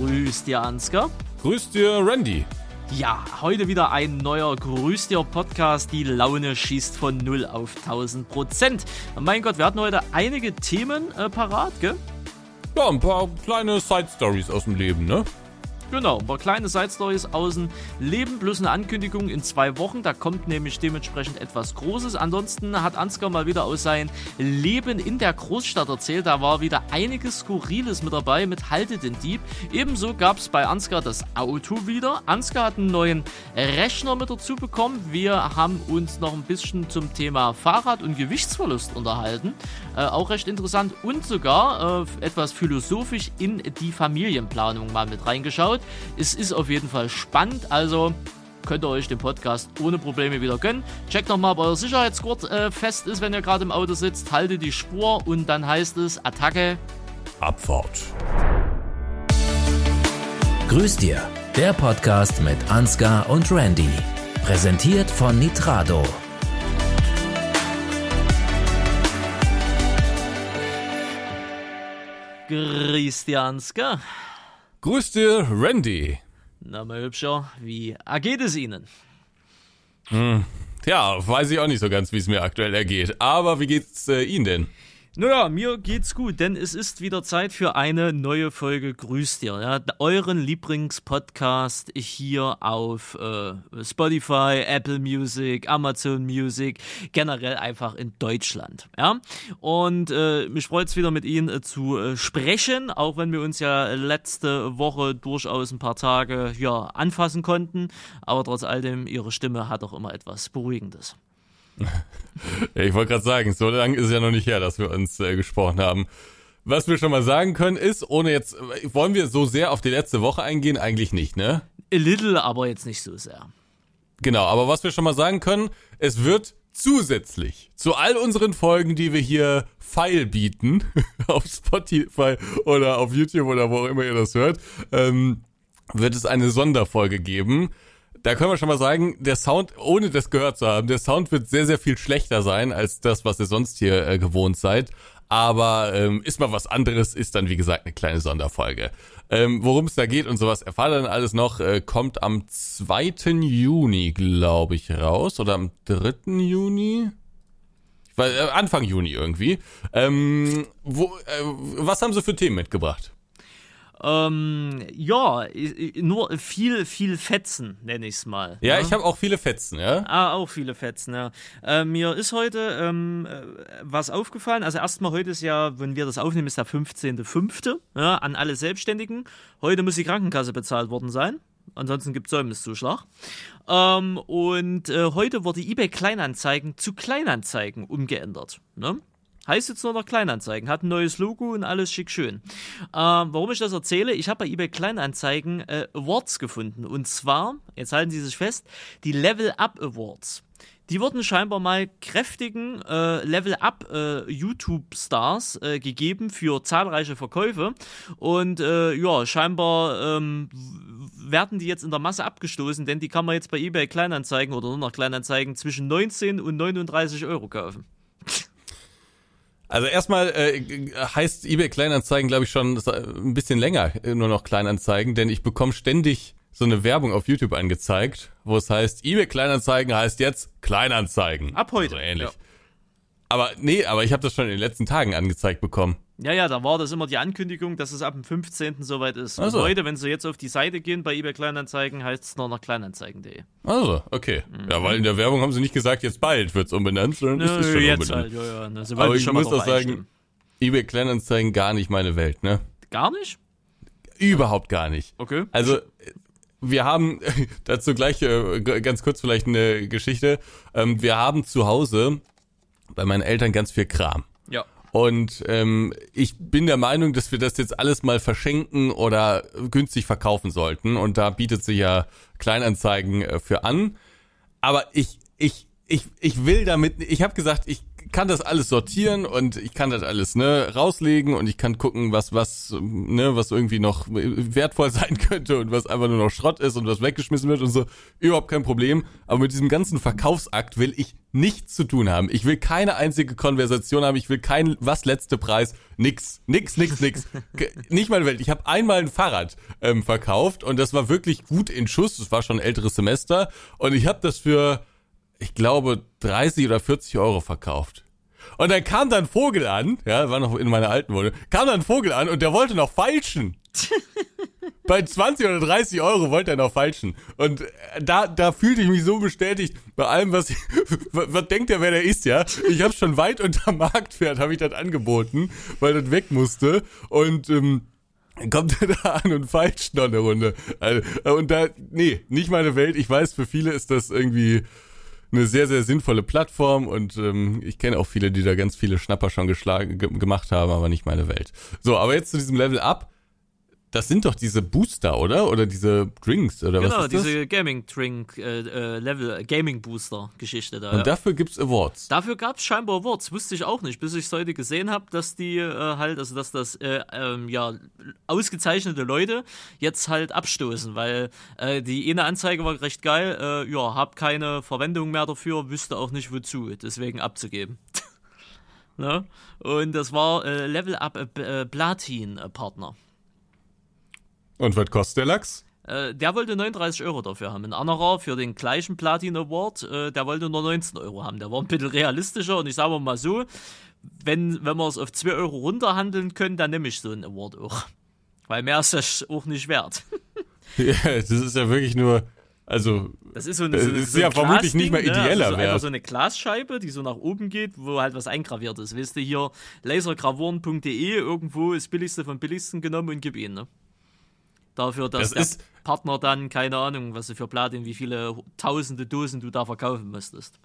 Grüß dir, Ansgar. Grüß dir, Randy. Ja, heute wieder ein neuer Grüß dir Podcast. Die Laune schießt von 0 auf 1000 Prozent. Mein Gott, wir hatten heute einige Themen äh, parat, gell? Ja, ein paar kleine Side Stories aus dem Leben, ne? Genau, ein paar kleine Side-Stories aus dem Leben plus eine Ankündigung in zwei Wochen. Da kommt nämlich dementsprechend etwas Großes. Ansonsten hat Ansgar mal wieder aus seinem Leben in der Großstadt erzählt. Da war wieder einiges Skurriles mit dabei mit Halte den Dieb. Ebenso gab es bei Ansgar das Auto wieder. Ansgar hat einen neuen Rechner mit dazu bekommen. Wir haben uns noch ein bisschen zum Thema Fahrrad und Gewichtsverlust unterhalten. Äh, auch recht interessant und sogar äh, etwas philosophisch in die Familienplanung mal mit reingeschaut. Es ist auf jeden Fall spannend, also könnt ihr euch den Podcast ohne Probleme wieder gönnen. Checkt nochmal, ob euer Sicherheitsgurt äh, fest ist, wenn ihr gerade im Auto sitzt. Haltet die Spur und dann heißt es Attacke. Abfahrt. Grüß dir, der Podcast mit Ansgar und Randy. Präsentiert von Nitrado. Grüß dir, Ansgar. Grüß dir, Randy. Na, mein Hübscher, wie ergeht es Ihnen? Tja, weiß ich auch nicht so ganz, wie es mir aktuell ergeht. Aber wie geht's äh, Ihnen denn? Naja, mir geht's gut, denn es ist wieder Zeit für eine neue Folge Grüß dir, ja, euren Lieblingspodcast hier auf äh, Spotify, Apple Music, Amazon Music, generell einfach in Deutschland, ja. Und äh, mich freut's wieder mit Ihnen äh, zu äh, sprechen, auch wenn wir uns ja letzte Woche durchaus ein paar Tage ja anfassen konnten, aber trotz all dem Ihre Stimme hat auch immer etwas Beruhigendes. Ja, ich wollte gerade sagen, so lange ist es ja noch nicht her, dass wir uns äh, gesprochen haben. Was wir schon mal sagen können ist, ohne jetzt, äh, wollen wir so sehr auf die letzte Woche eingehen? Eigentlich nicht, ne? A little, aber jetzt nicht so sehr. Genau, aber was wir schon mal sagen können, es wird zusätzlich zu all unseren Folgen, die wir hier feil bieten, auf Spotify oder auf YouTube oder wo auch immer ihr das hört, ähm, wird es eine Sonderfolge geben. Da können wir schon mal sagen, der Sound, ohne das gehört zu haben, der Sound wird sehr, sehr viel schlechter sein als das, was ihr sonst hier äh, gewohnt seid. Aber ähm, ist mal was anderes, ist dann wie gesagt eine kleine Sonderfolge. Ähm, Worum es da geht und sowas erfahrt ihr dann alles noch, äh, kommt am 2. Juni, glaube ich, raus. Oder am 3. Juni? Ich weiß, äh, Anfang Juni irgendwie. Ähm, wo, äh, was haben sie für Themen mitgebracht? Ähm, ja, nur viel, viel Fetzen, nenne ich es mal. Ja, ne? ich habe auch viele Fetzen, ja. Ah, auch viele Fetzen, ja. Äh, mir ist heute ähm, äh, was aufgefallen. Also erstmal heute ist ja, wenn wir das aufnehmen, ist der 15.05. Ja, an alle Selbstständigen. Heute muss die Krankenkasse bezahlt worden sein. Ansonsten gibt es Säumniszuschlag. Ähm, und äh, heute wurde eBay Kleinanzeigen zu Kleinanzeigen umgeändert. Ne? Heißt jetzt nur noch Kleinanzeigen, hat ein neues Logo und alles schick schön. Ähm, warum ich das erzähle, ich habe bei eBay Kleinanzeigen äh, Awards gefunden. Und zwar, jetzt halten Sie sich fest, die Level Up Awards. Die wurden scheinbar mal kräftigen äh, Level Up äh, äh, gegeben für zahlreiche Verkäufe. Und äh, ja, scheinbar ähm, werden die jetzt in der Masse abgestoßen, denn die kann man jetzt bei eBay Kleinanzeigen oder nur noch Kleinanzeigen zwischen 19 und 39 Euro kaufen. Also erstmal äh, heißt eBay Kleinanzeigen, glaube ich, schon so ein bisschen länger äh, nur noch Kleinanzeigen, denn ich bekomme ständig so eine Werbung auf YouTube angezeigt, wo es heißt, eBay Kleinanzeigen heißt jetzt Kleinanzeigen. Ab heute, So ähnlich. ja. Aber nee, aber ich habe das schon in den letzten Tagen angezeigt bekommen. Ja, ja, da war das immer die Ankündigung, dass es ab dem 15. soweit ist. Ach Und heute, wenn Sie jetzt auf die Seite gehen bei eBay Kleinanzeigen, heißt es nur noch kleinanzeigen.de. Also, okay. Ja, weil in der Werbung haben sie nicht gesagt, jetzt bald wird's umbenannt, sondern es ist schon jetzt umbenannt. halt, ja, ja. Sie Aber ich muss auch sagen, eBay Kleinanzeigen gar nicht meine Welt, ne? Gar nicht? Überhaupt gar nicht. Okay. Also wir haben dazu gleich äh, ganz kurz vielleicht eine Geschichte. Ähm, wir haben zu Hause bei meinen Eltern ganz viel Kram. Ja. Und ähm, ich bin der Meinung, dass wir das jetzt alles mal verschenken oder günstig verkaufen sollten. Und da bietet sich ja Kleinanzeigen äh, für an. Aber ich, ich, ich, ich will damit, ich habe gesagt, ich kann das alles sortieren und ich kann das alles ne rauslegen und ich kann gucken, was was ne was irgendwie noch wertvoll sein könnte und was einfach nur noch Schrott ist und was weggeschmissen wird und so überhaupt kein Problem. Aber mit diesem ganzen Verkaufsakt will ich nichts zu tun haben. Ich will keine einzige Konversation haben. Ich will kein was letzte Preis. Nix, nix, nix, nix. Nicht meine Welt. Ich habe einmal ein Fahrrad ähm, verkauft und das war wirklich gut in Schuss. Das war schon ein älteres Semester und ich habe das für ich glaube, 30 oder 40 Euro verkauft. Und dann kam dann Vogel an, ja, war noch in meiner alten Wohnung, kam dann Vogel an und der wollte noch feilschen. bei 20 oder 30 Euro wollte er noch falschen. Und da, da fühlte ich mich so bestätigt bei allem, was, ich, was denkt er, wer der ist, ja? Ich habe schon weit unter Marktwert, habe ich das angeboten, weil das weg musste. Und ähm, kommt er da an und feilscht noch eine Runde. Also, und da, nee, nicht meine Welt. Ich weiß, für viele ist das irgendwie eine sehr, sehr sinnvolle Plattform und ähm, ich kenne auch viele, die da ganz viele Schnapper schon geschlagen, gemacht haben, aber nicht meine Welt. So, aber jetzt zu diesem Level Up das sind doch diese Booster, oder? Oder diese Drinks, oder genau, was ist das? Genau, diese Gaming-Drink, äh, äh, Level, Gaming-Booster-Geschichte da. Und ja. dafür gibt's Awards. Dafür gab's scheinbar Awards, wusste ich auch nicht, bis ich es heute gesehen habe, dass die äh, halt, also dass das, äh, ähm, ja, ausgezeichnete Leute jetzt halt abstoßen, weil äh, die eine Anzeige war recht geil, äh, ja, hab keine Verwendung mehr dafür, wüsste auch nicht wozu, deswegen abzugeben. ne? Und das war äh, Level Up äh, Platin-Partner. Und was kostet der Lachs? Äh, der wollte 39 Euro dafür haben. Ein anderer für den gleichen Platin Award, äh, der wollte nur 19 Euro haben. Der war ein bisschen realistischer und ich sage mal so, wenn, wenn wir es auf 2 Euro runterhandeln können, dann nehme ich so einen Award auch. Weil mehr ist das auch nicht wert. ja, das ist ja wirklich nur, also. Das ist so eine, so, ist so ja vermutlich nicht mehr ideeller ne? also so Einfach so eine Glasscheibe, die so nach oben geht, wo halt was eingraviert ist. Weißt du, hier lasergravuren.de, irgendwo ist billigste vom billigsten genommen und gib ihn, ne? Dafür, dass das der Partner dann, keine Ahnung, was du für Platin, wie viele tausende Dosen du da verkaufen müsstest.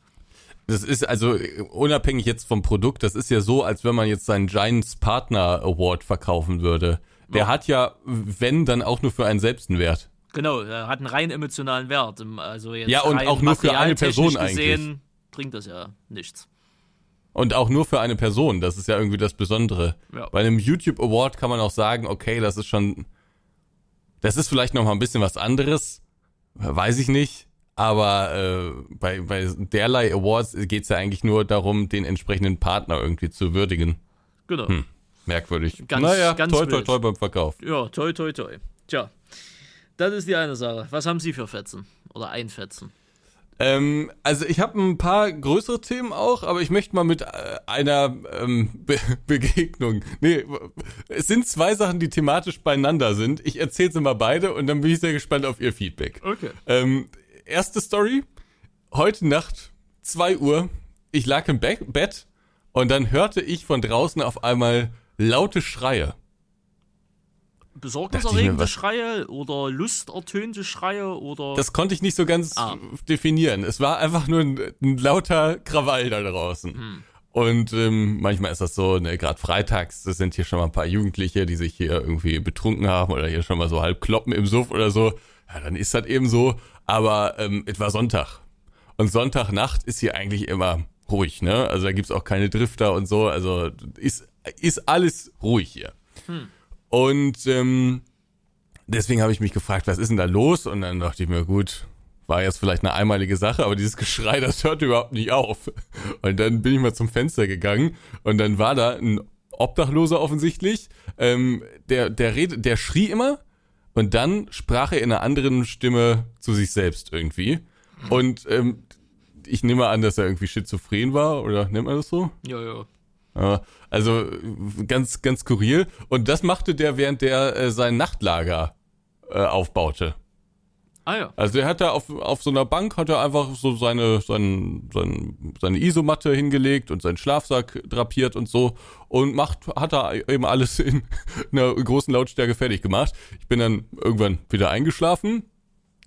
Das ist also unabhängig jetzt vom Produkt, das ist ja so, als wenn man jetzt seinen Giants Partner Award verkaufen würde. Der ja. hat ja, wenn, dann auch nur für einen selbst einen Wert. Genau, er hat einen rein emotionalen Wert. Also jetzt ja, und auch nur für eine Person gesehen, eigentlich. bringt das ja nichts. Und auch nur für eine Person, das ist ja irgendwie das Besondere. Ja. Bei einem YouTube Award kann man auch sagen, okay, das ist schon das ist vielleicht noch mal ein bisschen was anderes, weiß ich nicht. Aber äh, bei, bei derlei Awards geht es ja eigentlich nur darum, den entsprechenden Partner irgendwie zu würdigen. Genau. Hm, merkwürdig. Ganz, naja, ganz toi, toi, toi beim Verkauf. Ja, toi, toi, toi. Tja, das ist die eine Sache. Was haben Sie für Fetzen? Oder ein Fetzen? Ähm, also ich habe ein paar größere Themen auch, aber ich möchte mal mit äh, einer ähm, Be Begegnung. Nee, es sind zwei Sachen, die thematisch beieinander sind. Ich erzähle sie mal beide und dann bin ich sehr gespannt auf Ihr Feedback. Okay. Ähm, erste Story. Heute Nacht, 2 Uhr, ich lag im Be Bett und dann hörte ich von draußen auf einmal laute Schreie besorgniserregende Schreie oder lustertönte Schreie oder. Das konnte ich nicht so ganz ah. definieren. Es war einfach nur ein, ein lauter Krawall da draußen. Hm. Und ähm, manchmal ist das so, ne, gerade freitags, das sind hier schon mal ein paar Jugendliche, die sich hier irgendwie betrunken haben oder hier schon mal so halb kloppen im Suff oder so. Ja, dann ist das eben so. Aber ähm, es war Sonntag. Und Sonntagnacht ist hier eigentlich immer ruhig, ne? Also da gibt's auch keine Drifter und so. Also ist, ist alles ruhig hier. Hm. Und ähm, deswegen habe ich mich gefragt, was ist denn da los? Und dann dachte ich mir, gut, war jetzt vielleicht eine einmalige Sache, aber dieses Geschrei, das hört überhaupt nicht auf. Und dann bin ich mal zum Fenster gegangen und dann war da ein Obdachloser offensichtlich, ähm, der, der redet, der schrie immer und dann sprach er in einer anderen Stimme zu sich selbst irgendwie. Und ähm, ich nehme an, dass er irgendwie schizophren war, oder nennt man das so? Ja, ja. Also ganz, ganz skurril. Und das machte der, während der äh, sein Nachtlager äh, aufbaute. Ah ja. Also er hat da auf, auf so einer Bank hat er einfach so seine, sein, sein, seine Isomatte hingelegt und seinen Schlafsack drapiert und so und macht, hat er eben alles in einer großen Lautstärke fertig gemacht. Ich bin dann irgendwann wieder eingeschlafen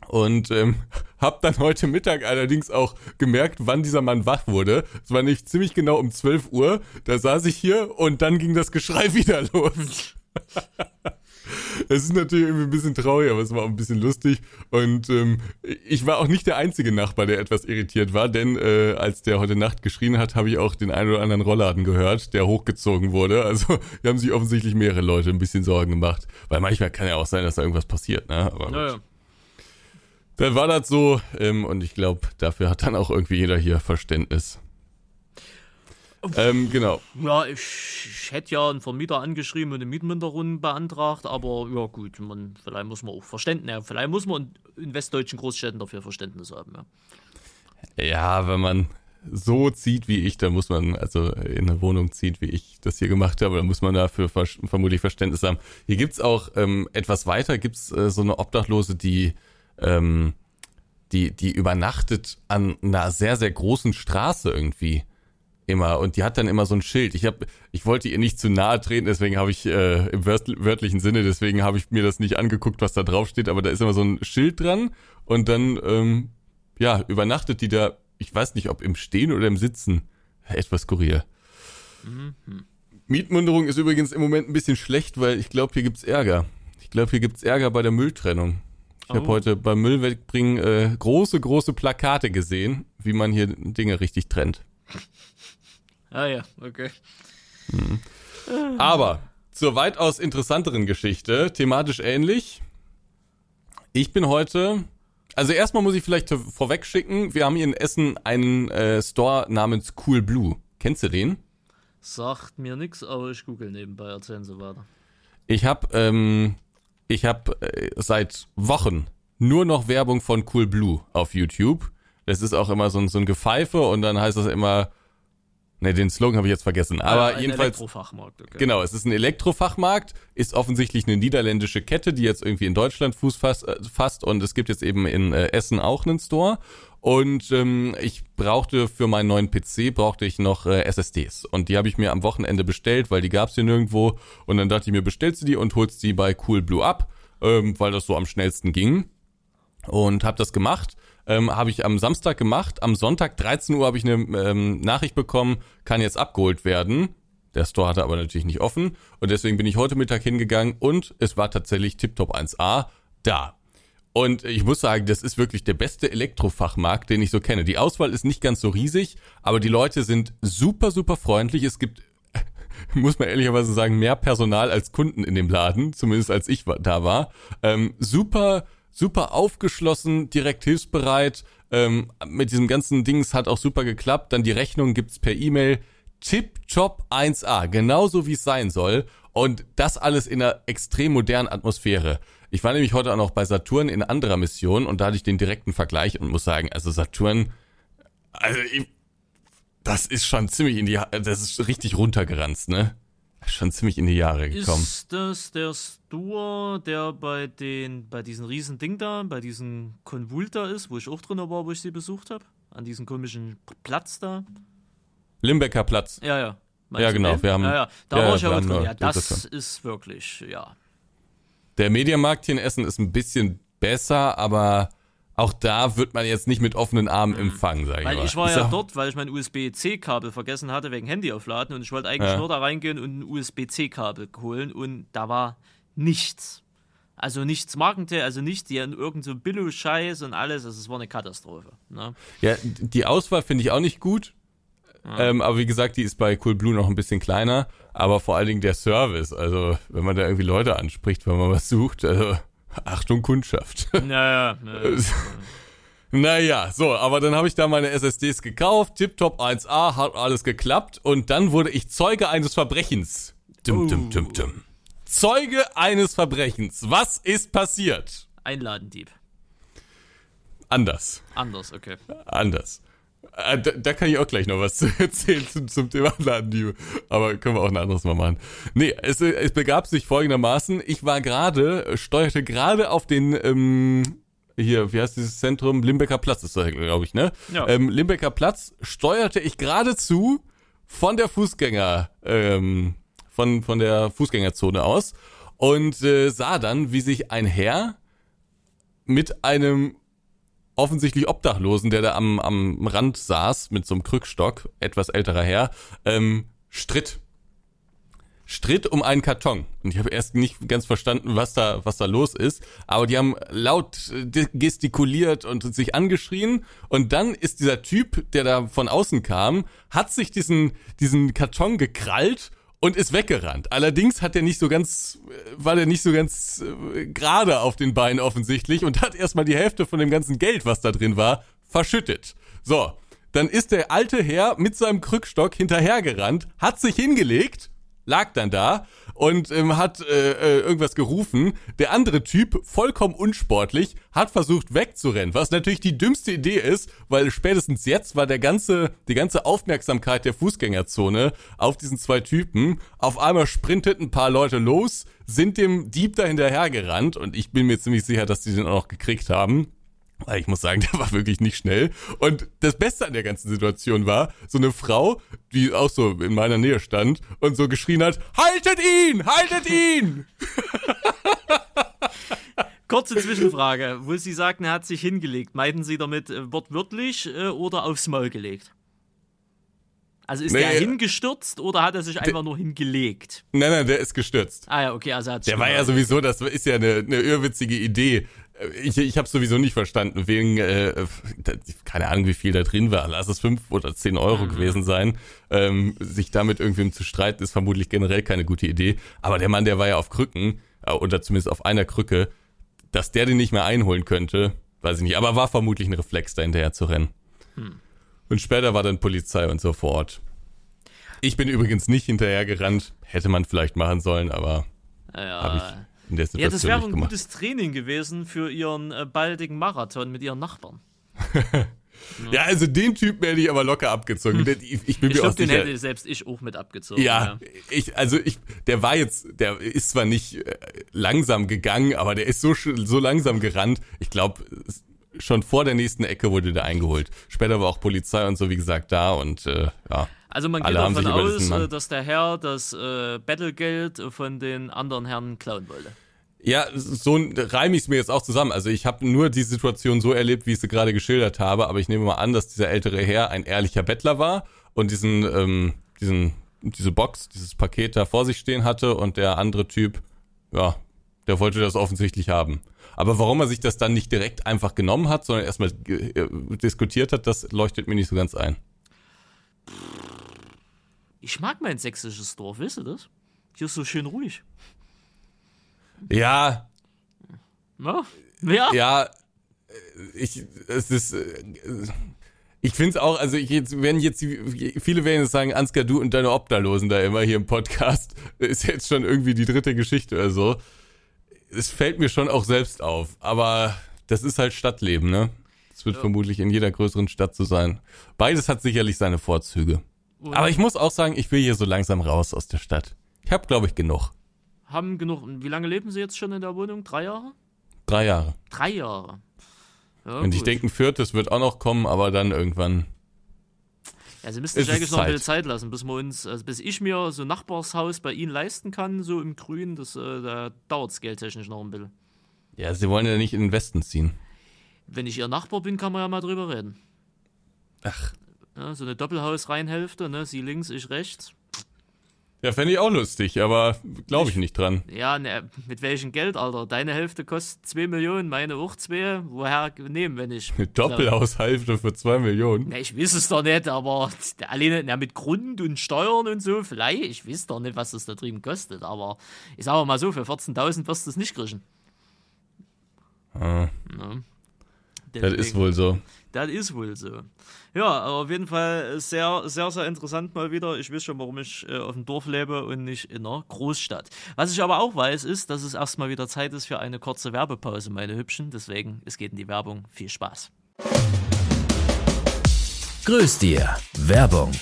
und ähm, hab dann heute Mittag allerdings auch gemerkt, wann dieser Mann wach wurde. Es war nicht ziemlich genau um 12 Uhr. Da saß ich hier und dann ging das Geschrei wieder los. Es ist natürlich irgendwie ein bisschen traurig, aber es war auch ein bisschen lustig. Und ähm, ich war auch nicht der einzige Nachbar, der etwas irritiert war, denn äh, als der heute Nacht geschrien hat, habe ich auch den einen oder anderen Rollladen gehört, der hochgezogen wurde. Also wir haben sich offensichtlich mehrere Leute ein bisschen Sorgen gemacht. Weil manchmal kann ja auch sein, dass da irgendwas passiert, ne? Aber Naja. Dann war das so ähm, und ich glaube, dafür hat dann auch irgendwie jeder hier Verständnis. Ähm, genau. Ja, ich, ich hätte ja einen Vermieter angeschrieben und eine Mietminderung beantragt, aber ja gut, man, vielleicht muss man auch Verständnis, ja, vielleicht muss man in westdeutschen Großstädten dafür Verständnis haben. Ja. Ja, wenn man so zieht wie ich, dann muss man, also in eine Wohnung zieht, wie ich das hier gemacht habe, dann muss man dafür ver vermutlich Verständnis haben. Hier gibt's auch ähm, etwas weiter, gibt's äh, so eine Obdachlose, die, ähm, die, die übernachtet an einer sehr, sehr großen Straße irgendwie immer und die hat dann immer so ein Schild. Ich habe, ich wollte ihr nicht zu nahe treten, deswegen habe ich äh, im wört wörtlichen Sinne, deswegen habe ich mir das nicht angeguckt, was da drauf steht, aber da ist immer so ein Schild dran und dann ähm, ja übernachtet die da. Ich weiß nicht, ob im Stehen oder im Sitzen. Etwas skurril. Mietmunderung ist übrigens im Moment ein bisschen schlecht, weil ich glaube, hier gibt's Ärger. Ich glaube, hier gibt's Ärger bei der Mülltrennung. Ich habe Oh. heute beim Müll wegbringen äh, große, große Plakate gesehen, wie man hier Dinge richtig trennt. Ah ja, okay. Aber zur weitaus interessanteren Geschichte, thematisch ähnlich. Ich bin heute, also erstmal muss ich vielleicht vorweg schicken, wir haben hier in Essen einen äh, Store namens Cool Blue. Kennst du den? Sagt mir nichts, aber ich google nebenbei, erzählen Sie weiter. Ich habe ähm, ich habe äh, seit Wochen nur noch Werbung von Cool Blue auf YouTube. Das ist auch immer so ein, so ein Gepfeife und dann heißt das immer, ne, den Slogan habe ich jetzt vergessen. Aber Ah, ein jedenfalls Elektrofachmarkt, okay. Genau, es ist ein Elektrofachmarkt, ist offensichtlich eine niederländische Kette, die jetzt irgendwie in Deutschland Fuß fasst, äh, fasst und es gibt jetzt eben in äh, Essen auch einen Store. Und ähm, ich brauchte für meinen neuen PC brauchte ich noch äh, SSDs und die habe ich mir am Wochenende bestellt, weil die gab's hier nirgendwo. Und dann dachte ich mir, bestellst du die und holst die bei Coolblue ab, ähm, weil das so am schnellsten ging und habe das gemacht. Ähm, habe ich am Samstag gemacht. Am Sonntag 13 Uhr habe ich eine ähm, Nachricht bekommen, kann jetzt abgeholt werden. Der Store hatte aber natürlich nicht offen und deswegen bin ich heute Mittag hingegangen und es war tatsächlich Tiptop 1A da. Und ich muss sagen, das ist wirklich der beste Elektrofachmarkt, den ich so kenne. Die Auswahl ist nicht ganz so riesig, aber die Leute sind super, super freundlich. Es gibt muss man ehrlicherweise sagen, mehr Personal als Kunden in dem Laden, zumindest als ich da war. Ähm, super, super aufgeschlossen, direkt hilfsbereit. Ähm, mit diesem ganzen Dings hat auch super geklappt. Dann die Rechnung gibt's per E-Mail. Tip-Top 1A, genauso wie es sein soll. Und das alles in einer extrem modernen Atmosphäre. Ich war nämlich heute auch noch bei Saturn in anderer Mission und da hatte ich den direkten Vergleich und muss sagen, also Saturn, also ich, das ist schon ziemlich in die, das ist richtig runtergeranzt, ne? Schon ziemlich in die Jahre gekommen. Ist das der Store, der bei den, bei diesen riesen Ding da, bei diesem Konvult da ist, wo ich auch drin war, wo ich sie besucht habe? An diesem komischen Platz da? Limbecker Platz. Ja, ja. Meinst Ja, genau, wir haben- Ja, ja. Da ja, war ich ja auch drin. Ja, das ist wirklich, ja. Der Mediamarkt hier in Essen ist ein bisschen besser, aber auch da wird man jetzt nicht mit offenen Armen empfangen, sag ich Weil mal. ich war ja dort, weil ich mein USB-C-Kabel vergessen hatte wegen Handy aufladen und ich wollte eigentlich Ja. nur da reingehen und ein USB-C-Kabel holen und da war nichts. Also nichts Markentär, also nicht die irgend so Billo-Scheiß und alles, also es war eine Katastrophe. Ne? Ja, die Auswahl finde ich auch nicht gut. Ähm, aber wie gesagt, die ist bei Cool Blue noch ein bisschen kleiner. Aber vor allen Dingen der Service. Also, wenn man da irgendwie Leute anspricht, wenn man was sucht, also, Achtung, Kundschaft. Naja, naja. Naja, so, aber dann habe ich da meine SSDs gekauft, Tiptop 1A, hat alles geklappt und dann wurde ich Zeuge eines Verbrechens. Dum, dum, dum, dum. Zeuge eines Verbrechens. Was ist passiert? Einladendieb. Anders. Anders, okay. Anders. Äh, Da, da kann ich auch gleich noch was zu erzählen zum, zum Thema Ladendiebe. Aber können wir auch ein anderes Mal machen. Nee, es, es begab sich folgendermaßen. Ich war gerade, äh, steuerte gerade auf den, ähm, hier, wie heißt dieses Zentrum? Limbecker Platz ist das, glaube ich, ne? Ja. Ähm, Limbecker Platz steuerte ich geradezu von der Fußgänger, ähm, von, von der Fußgängerzone aus und äh, sah dann, wie sich ein Herr mit einem offensichtlich Obdachlosen, der da am, am Rand saß mit so einem Krückstock, etwas älterer Herr, ähm, stritt. Stritt um einen Karton. Und ich habe erst nicht ganz verstanden, was da, was da los ist. Aber die haben laut äh, gestikuliert und sich angeschrien. Und dann ist dieser Typ, der da von außen kam, hat sich diesen, diesen Karton gekrallt und ist weggerannt. Allerdings hat er nicht so ganz, äh, war der nicht so ganz äh, gerade auf den Beinen offensichtlich und hat erstmal die Hälfte von dem ganzen Geld, was da drin war, verschüttet. So, dann ist der alte Herr mit seinem Krückstock hinterhergerannt, hat sich hingelegt lag dann da und ähm, hat äh, äh, irgendwas gerufen. Der andere Typ, vollkommen unsportlich, hat versucht wegzurennen, was natürlich die dümmste Idee ist, weil spätestens jetzt war der ganze, die ganze Aufmerksamkeit der Fußgängerzone auf diesen zwei Typen. Auf einmal sprinteten ein paar Leute los, sind dem Dieb da hinterhergerannt und ich bin mir ziemlich sicher, dass die den auch noch gekriegt haben. Ich muss sagen, der war wirklich nicht schnell. Und das Beste an der ganzen Situation war, so eine Frau, die auch so in meiner Nähe stand und so geschrien hat, haltet ihn, haltet ihn! Kurze Zwischenfrage, wo Sie sagten, er hat sich hingelegt. Meinten Sie damit äh, wortwörtlich äh, oder aufs Maul gelegt? Also ist nee, er hingestürzt oder hat er sich einfach nur hingelegt? Nein, nein, der ist gestürzt. Ah ja, okay, also er hat Der war ja sowieso, das ist ja eine, eine irrwitzige Idee. Ich, ich habe sowieso nicht verstanden, wegen, äh, keine Ahnung, wie viel da drin war. Lass es fünf oder zehn Euro mhm. gewesen sein. Ähm, sich damit irgendwem zu streiten, ist vermutlich generell keine gute Idee. Aber der Mann, der war ja auf Krücken, äh, oder zumindest auf einer Krücke, dass der den nicht mehr einholen könnte, weiß ich nicht. Aber war vermutlich ein Reflex, da hinterher zu rennen. Hm. Und später war dann Polizei und so vor Ort. Ich bin übrigens nicht hinterhergerannt. Hätte man vielleicht machen sollen, aber ja. habe ich in der Situation Ja, das wäre ein gemacht. gutes Training gewesen für ihren äh, baldigen Marathon mit ihren Nachbarn. ja, also den Typen hätte ich aber locker abgezogen. Hm. Ich, ich bin ich mir glaub, auch den sicher. hätte selbst ich auch mit abgezogen. Ja, ja, ich, also ich, der war jetzt, der ist zwar nicht äh, langsam gegangen, aber der ist so, so langsam gerannt. Ich glaube, schon vor der nächsten Ecke wurde der eingeholt. Später war auch Polizei und so, wie gesagt, da und äh, ja. Also man geht davon aus, äh, dass der Herr das äh, Battlegeld von den anderen Herren klauen wollte. Ja, so reime ich es mir jetzt auch zusammen. Also ich habe nur die Situation so erlebt, wie ich sie gerade geschildert habe, aber ich nehme mal an, dass dieser ältere Herr ein ehrlicher Bettler war und diesen, ähm, diesen, diese Box, dieses Paket da vor sich stehen hatte und der andere Typ, ja, der wollte das offensichtlich haben. Aber warum er sich das dann nicht direkt einfach genommen hat, sondern erstmal äh, diskutiert hat, das leuchtet mir nicht so ganz ein. Ich mag mein sächsisches Dorf, wisst ihr das? Hier ist so schön ruhig. Ja. Na? Ja. Ja. Ich, es ist, äh, ich finde es auch, also ich jetzt, wenn jetzt, viele werden jetzt sagen, Ansgar, du und deine Obdachlosen da immer hier im Podcast, ist jetzt schon irgendwie die dritte Geschichte oder so es fällt mir schon auch selbst auf, aber das ist halt Stadtleben, ne? Es wird ja. vermutlich in jeder größeren Stadt so sein. Beides hat sicherlich seine Vorzüge. Oder? Aber ich muss auch sagen, ich will hier so langsam raus aus der Stadt. Ich habe, glaube ich, genug. Haben genug. Wie lange leben Sie jetzt schon in der Wohnung? Drei Jahre? Drei Jahre. Drei Jahre. Ja, Und ich denke, ein viertes wird auch noch kommen, aber dann irgendwann ja, sie müssten sich eigentlich noch ein bisschen Zeit lassen, bis wir uns, also bis ich mir so ein Nachbarshaus bei ihnen leisten kann, so im Grün, das, äh, da dauert es geldtechnisch noch ein bisschen. Ja, sie wollen ja nicht in den Westen ziehen. Wenn ich ihr Nachbar bin, kann man ja mal drüber reden. Ach. Ja, so eine Doppelhaus-Reihenhälfte, ne? Sie links, ich rechts. Ja, fände ich auch lustig, aber glaube ich nicht dran. Ja, ne, mit welchem Geld, Alter? Deine Hälfte kostet 2 Millionen, meine auch 2. Woher nehmen, wenn ich. Eine Doppelhaushälfte für 2 Millionen? Ne, ich weiß es doch nicht, aber alleine na, mit Grund und Steuern und so, vielleicht, ich weiß doch nicht, was das da drüben kostet, aber ich sage mal so, für 14.000 wirst du es nicht kriegen. Ah. Ja. Das ist wohl so. Das ist wohl so. Ja, aber auf jeden Fall sehr, sehr, sehr interessant mal wieder. Ich weiß schon, warum ich äh, auf dem Dorf lebe und nicht in einer Großstadt. Was ich aber auch weiß, ist, dass es erstmal wieder Zeit ist für eine kurze Werbepause, meine Hübschen. Deswegen, es geht in die Werbung. Viel Spaß. Grüß dir. Werbung.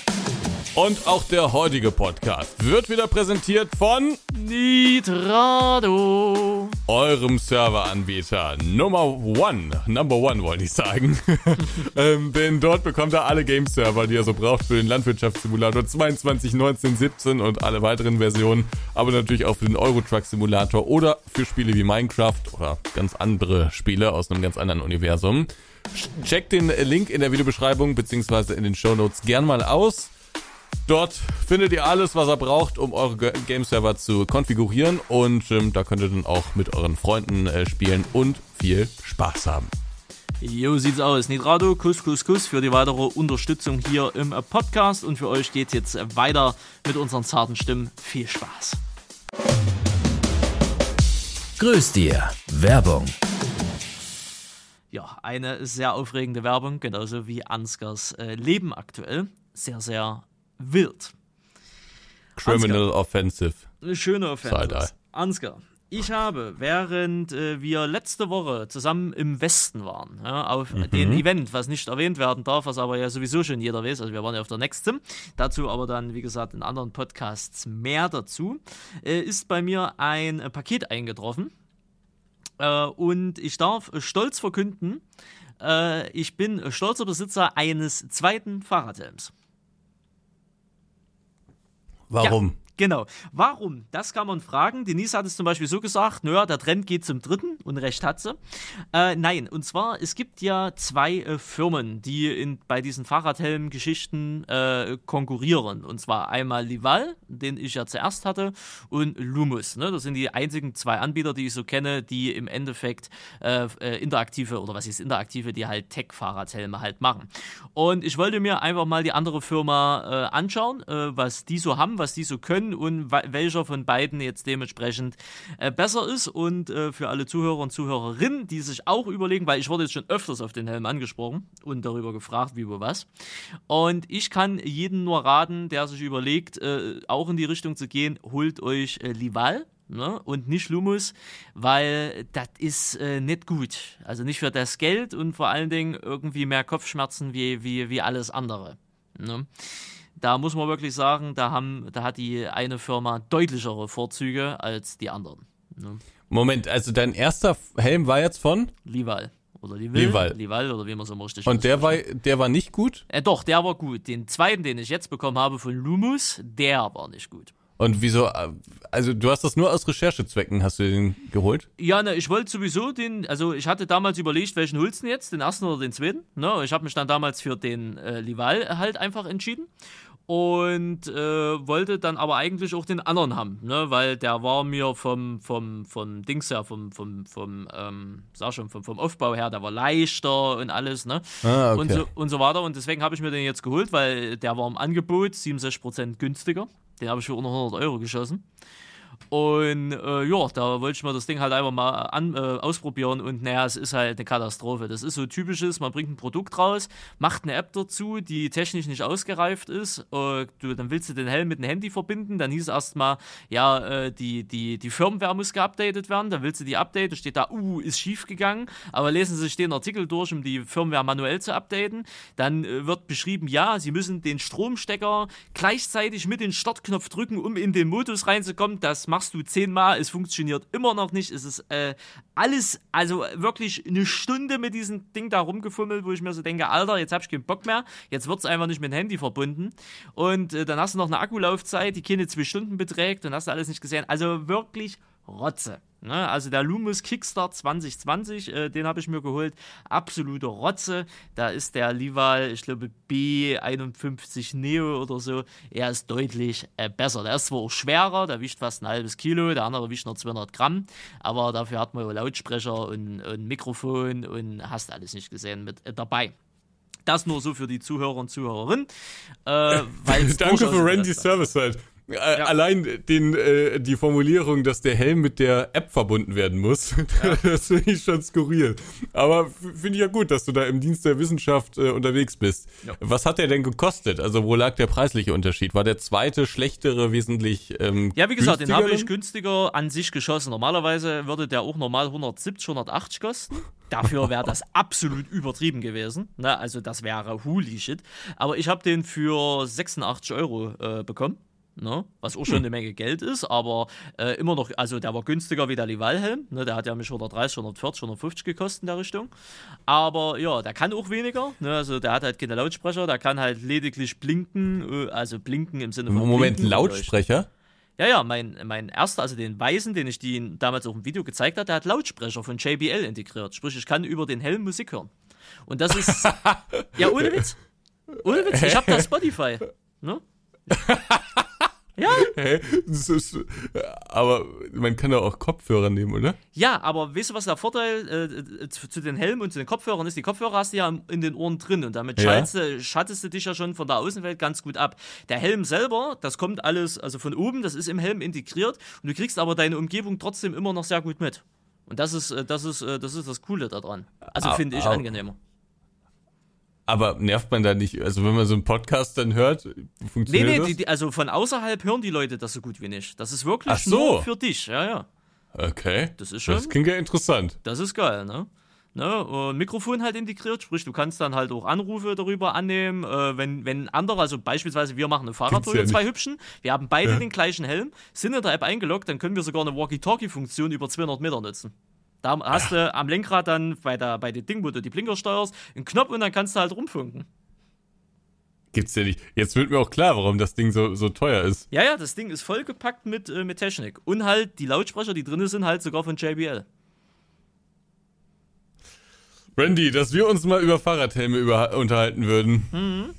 Und auch der heutige Podcast wird wieder präsentiert von Nitrado, eurem Serveranbieter Nummer One, Number One wollte ich sagen. ähm, denn dort bekommt ihr alle Game-Server, die ihr so braucht für den Landwirtschaftssimulator 22, 19, 17 und alle weiteren Versionen, aber natürlich auch für den Euro Truck Simulator oder für Spiele wie Minecraft oder ganz andere Spiele aus einem ganz anderen Universum. Checkt den Link in der Videobeschreibung beziehungsweise in den Show Notes gern mal aus. Dort findet ihr alles, was ihr braucht, um eure Game-Server zu konfigurieren. Und ähm, da könnt ihr dann auch mit euren Freunden äh, spielen und viel Spaß haben. Jo, sieht's aus. Nitrado, Kuss, Kuss, Kuss für die weitere Unterstützung hier im Podcast. Und für euch geht's jetzt weiter mit unseren zarten Stimmen. Viel Spaß. Grüß dir. Werbung. Ja, eine sehr aufregende Werbung, genauso wie Ansgars äh, Leben aktuell. Sehr, sehr wild. Criminal Ansgar. Offensive. Eine schöne Offensive. Ansgar, ich habe, während äh, wir letzte Woche zusammen im Westen waren, ja, auf mhm. dem Event, was nicht erwähnt werden darf, was aber ja sowieso schon jeder weiß, also wir waren ja auf der Nextsim, dazu aber dann, wie gesagt, in anderen Podcasts mehr dazu, äh, ist bei mir ein äh, Paket eingetroffen äh, und ich darf stolz verkünden, äh, ich bin stolzer Besitzer eines zweiten Fahrradhelms. Warum? Ja. Genau. Warum? Das kann man fragen. Denise hat es zum Beispiel so gesagt, naja, der Trend geht zum dritten und recht hat sie. Äh, nein, und zwar, es gibt ja zwei äh, Firmen, die in, bei diesen Fahrradhelm-Geschichten äh, konkurrieren. Und zwar einmal Lival, den ich ja zuerst hatte, und Lumus. Ne? Das sind die einzigen zwei Anbieter, die ich so kenne, die im Endeffekt äh, äh, interaktive, oder was ist interaktive, die halt Tech-Fahrradhelme halt machen. Und ich wollte mir einfach mal die andere Firma äh, anschauen, was die so haben, was die so können können und welcher von beiden jetzt dementsprechend äh, besser ist. Und äh, für alle Zuhörer und Zuhörerinnen, die sich auch überlegen, weil ich wurde jetzt schon öfters auf den Helm angesprochen und darüber gefragt, wie wo was. Und ich kann jeden nur raten, der sich überlegt, äh, auch in die Richtung zu gehen, holt euch äh, Lival. Ne? und nicht Lumus, weil das ist äh, nicht gut. Also nicht für das Geld und vor allen Dingen irgendwie mehr Kopfschmerzen wie, wie, wie alles andere. Ne? Da muss man wirklich sagen, da, haben, da hat die eine Firma deutlichere Vorzüge als die anderen. Ne? Moment, also dein erster Helm war jetzt von? Lival. Oder Livil, Lival. Lival oder wie man so richtig Und der war, der war nicht gut? Äh, doch, der war gut. Den zweiten, den ich jetzt bekommen habe von Lumus, der war nicht gut. Und wieso, also du hast das nur aus Recherchezwecken, hast du den geholt? Ja, ne, ich wollte sowieso den, also ich hatte damals überlegt, welchen holst du jetzt, den ersten oder den zweiten? Ne, ich habe mich dann damals für den äh, Lival halt einfach entschieden und äh, wollte dann aber eigentlich auch den anderen haben, ne? weil der war mir vom, vom, vom Dings her, vom, vom, vom, ähm, sag schon, vom, vom Aufbau her, der war leichter und alles, ne? Ah, okay. und, so, und so weiter. Und deswegen habe ich mir den jetzt geholt, weil der war im Angebot 67% günstiger. Den habe ich für unter 100 Euro geschossen. Und äh, ja, da wollte ich mir das Ding halt einfach mal an, äh, ausprobieren und naja, es ist halt eine Katastrophe. Das ist so typisches, man bringt ein Produkt raus, macht eine App dazu, die technisch nicht ausgereift ist. Äh, du, dann willst du den Helm mit dem Handy verbinden, dann hieß erstmal, ja, äh, die, die, die Firmware muss geupdatet werden, dann willst du die updaten, steht da, uh, ist schief gegangen, aber lesen Sie sich den Artikel durch, um die Firmware manuell zu updaten. Dann äh, wird beschrieben, ja, Sie müssen den Stromstecker gleichzeitig mit dem Startknopf drücken, um in den Modus reinzukommen. Das machst du zehnmal, es funktioniert immer noch nicht. Es ist äh, alles, also wirklich eine Stunde mit diesem Ding da rumgefummelt, wo ich mir so denke, Alter, jetzt hab ich keinen Bock mehr. Jetzt wird es einfach nicht mit dem Handy verbunden. Und äh, dann hast du noch eine Akkulaufzeit, die keine zwei Stunden beträgt und hast du alles nicht gesehen. Also wirklich Rotze. Ne? Also der Lumus Kickstart 2020, äh, den habe ich mir geholt. Absolute Rotze. Da ist der Lival, ich glaube B51 Neo oder so. Er ist deutlich äh, besser. Der ist zwar auch schwerer, der wiegt fast ein halbes Kilo, der andere wiegt nur 200 Gramm. Aber dafür hat man ja Lautsprecher und, und Mikrofon und hast alles nicht gesehen mit äh, dabei. Das nur so für die Zuhörer und Zuhörerinnen. Äh, Danke für Randys Service halt. Äh, ja. Allein den, äh, die Formulierung, dass der Helm mit der App verbunden werden muss, ja. das finde ich schon skurril. Aber finde ich ja gut, dass du da im Dienst der Wissenschaft äh, unterwegs bist. Ja. Was hat der denn gekostet? Also wo lag der preisliche Unterschied? War der zweite schlechtere wesentlich ähm, Ja, wie gesagt, den habe ich günstiger an sich geschossen. Normalerweise würde der auch normal 170, 180 kosten. Dafür wäre das absolut übertrieben gewesen. Ne? Also das wäre holy shit. Aber ich habe den für 86 Euro äh, bekommen. Ne? Was auch schon hm. eine Menge Geld ist, aber äh, immer noch, also der war günstiger wie der Livalhelm. Ne? Der hat ja mich 130, 140, 150 gekostet in der Richtung. Aber ja, der kann auch weniger. Ne? Also der hat halt keine Lautsprecher, der kann halt lediglich blinken, äh, also blinken im Sinne von. Moment, blinken, Lautsprecher? Ja, ja, mein, mein erster, also den weißen, den ich die damals auch im Video gezeigt habe, der hat Lautsprecher von JBL integriert. Sprich, ich kann über den Helm Musik hören. Und das ist. ja, ohne Witz. Ohne Witz. Ich habe da Spotify. Ne? Ja. Hä? Ist, aber man kann doch auch Kopfhörer nehmen, oder? Ja, aber weißt du, was der Vorteil äh, zu, zu, den Helmen und zu den Kopfhörern ist? Die Kopfhörer hast du ja in den Ohren drin und damit Ja. schaltest, schattest du dich ja schon von der Außenwelt ganz gut ab. Der Helm selber, das kommt alles also von oben, das ist im Helm integriert und du kriegst aber deine Umgebung trotzdem immer noch sehr gut mit. Und das ist, äh, das ist, äh, das ist das Coole daran. Also Au- finde ich angenehmer. Aber nervt man da nicht? Also wenn man so einen Podcast dann hört, Nee, funktioniert nee, das? die, also von außerhalb hören die Leute das so gut wie nicht. Das ist wirklich Ach so. nur für dich, ja, ja. okay. Das ist schon- Das klingt ja interessant. Das ist geil, ne? Ne, und Mikrofon halt integriert, sprich, du kannst dann halt auch Anrufe darüber annehmen, äh, wenn, wenn andere, also beispielsweise wir machen eine Fahrradtour ja zwei nicht. Hübschen, wir haben beide Ja. den gleichen Helm, sind in der App eingeloggt, dann können wir sogar eine Walkie-Talkie-Funktion über 200 Meter nutzen. Da hast du am Lenkrad dann bei, der, bei dem Ding, wo du die Blinker steuerst, einen Knopf und dann kannst du halt rumfunken. Gibt's ja nicht. Jetzt wird mir auch klar, warum das Ding so, so teuer ist. Ja, ja, das Ding ist vollgepackt mit, äh, mit Technik. Und halt die Lautsprecher, die drin sind, halt sogar von JBL. Randy, dass wir uns mal über Fahrradhelme über unterhalten würden.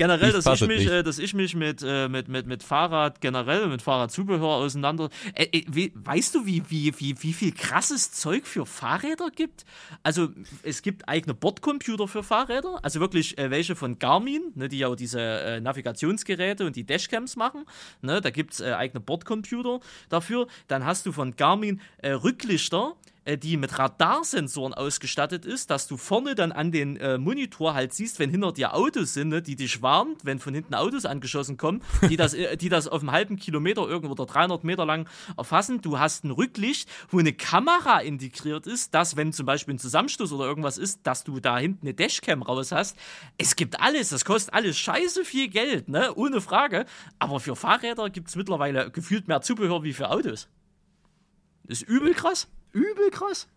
Generell, Ich dass ich, mich, nicht. äh, dass ich mich mit, äh, mit, mit, mit Fahrrad generell, mit Fahrradzubehör auseinander. Äh, äh, wie, weißt du, wie, wie, wie, wie viel krasses Zeug für Fahrräder gibt? Also, es gibt eigene Bordcomputer für Fahrräder, also wirklich äh, welche von Garmin, ne, die ja auch diese äh, Navigationsgeräte und die Dashcams machen. Ne, da gibt es eigene Bordcomputer dafür. Dann hast du von Garmin Rücklichter die mit Radarsensoren ausgestattet ist, dass du vorne dann an den äh, Monitor halt siehst, wenn hinter dir Autos sind, ne, die dich warnt, wenn von hinten Autos angeschossen kommen, die das, äh, die das auf einem halben Kilometer irgendwo oder 300 Meter lang erfassen. Du hast ein Rücklicht, wo eine Kamera integriert ist, dass wenn zum Beispiel ein Zusammenstoß oder irgendwas ist, dass du da hinten eine Dashcam raus hast. Es gibt alles, das kostet alles scheiße viel Geld, ne, ohne Frage. Aber für Fahrräder gibt es mittlerweile gefühlt mehr Zubehör wie für Autos. Ist übel krass. Übel krass.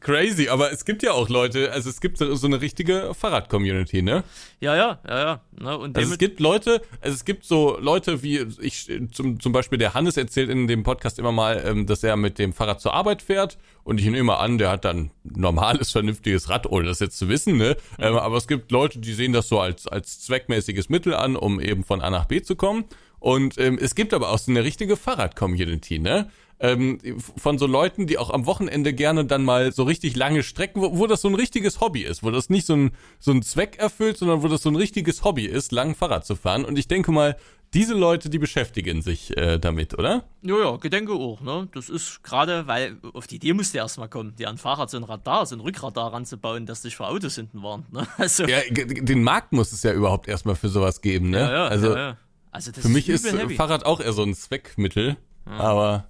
Crazy, aber es gibt ja auch Leute, also es gibt so so eine richtige Fahrrad-Community, ne? Ja, ja, ja, ja. Ne? Und Also es gibt Leute, also es gibt so Leute wie ich zum, zum Beispiel der Hannes erzählt in dem Podcast immer mal, ähm, dass er mit dem Fahrrad zur Arbeit fährt und ich nehme immer an, der hat dann ein normales, vernünftiges Rad, ohne das jetzt zu wissen, ne? Ähm, aber es gibt Leute, die sehen das so als, als zweckmäßiges Mittel an, um eben von A nach B zu kommen. Und ähm, es gibt aber auch so eine richtige Fahrrad-Community, ne? Ähm, von so Leuten, die auch am Wochenende gerne dann mal so richtig lange Strecken, wo, wo das so ein richtiges Hobby ist, wo das nicht so ein, so ein Zweck erfüllt, sondern wo das so ein richtiges Hobby ist, lang Fahrrad zu fahren. Und ich denke mal, diese Leute, die beschäftigen sich äh, damit, oder? ja, ja, Gedenke auch, ne? Das ist gerade, weil auf die Idee musste erstmal kommen, dir an Fahrrad so ein Radar, so ein Rückradar ranzubauen, dass dich vor Autos hinten warnt, ne? Also, Ja, den Markt muss es ja überhaupt erstmal für sowas geben, ne? ja, ja, also ja, ja. Also das für mich ist heavy. Fahrrad auch eher so ein Zweckmittel, aber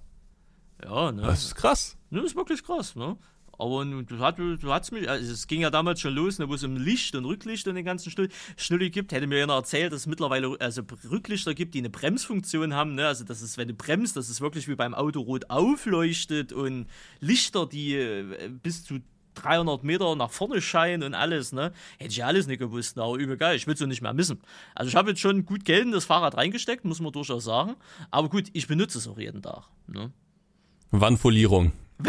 Ja, ne? das ist krass. Ne, ist wirklich krass, ne? Aber du, hat, du hast mich, also es ging ja damals schon los, ne, wo es um Licht und Rücklicht und den ganzen Schnull- Schnulli gibt. Hätte mir einer erzählt, dass es mittlerweile also Rücklichter gibt, die eine Bremsfunktion haben. Ne? Also, das ist, wenn du bremst, dass es wirklich wie beim Auto rot aufleuchtet und Lichter, die äh, bis zu 300 Meter nach vorne scheinen und alles, ne? Hätte ich ja alles nicht gewusst, aber übel geil. Ich will es so nicht mehr missen. Also, ich habe jetzt schon gut Geld in das Fahrrad reingesteckt, muss man durchaus sagen. Aber gut, ich benutze es auch jeden Tag. Ne? Wandfolierung.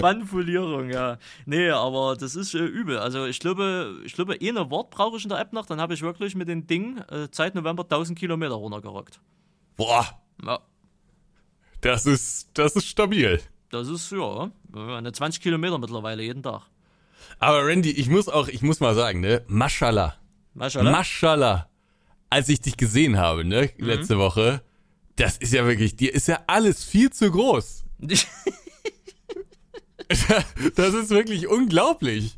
Manipulierung, ja. Nee, aber das ist äh, übel. Also ich glaube, ich glaube, eh eine Wort brauche ich in der App noch, dann habe ich wirklich mit dem Ding äh, seit November 1000 Kilometer runtergerockt. Boah, Ja, das ist, das ist stabil. Das ist, ja, eine 20 Kilometer mittlerweile jeden Tag. Aber Randy, ich muss auch, ich muss mal sagen, ne, Maschallah. Maschallah. Maschallah. Als ich dich gesehen habe, ne, Mhm. letzte Woche, das ist ja wirklich, dir ist ja alles viel zu groß. Das ist wirklich unglaublich.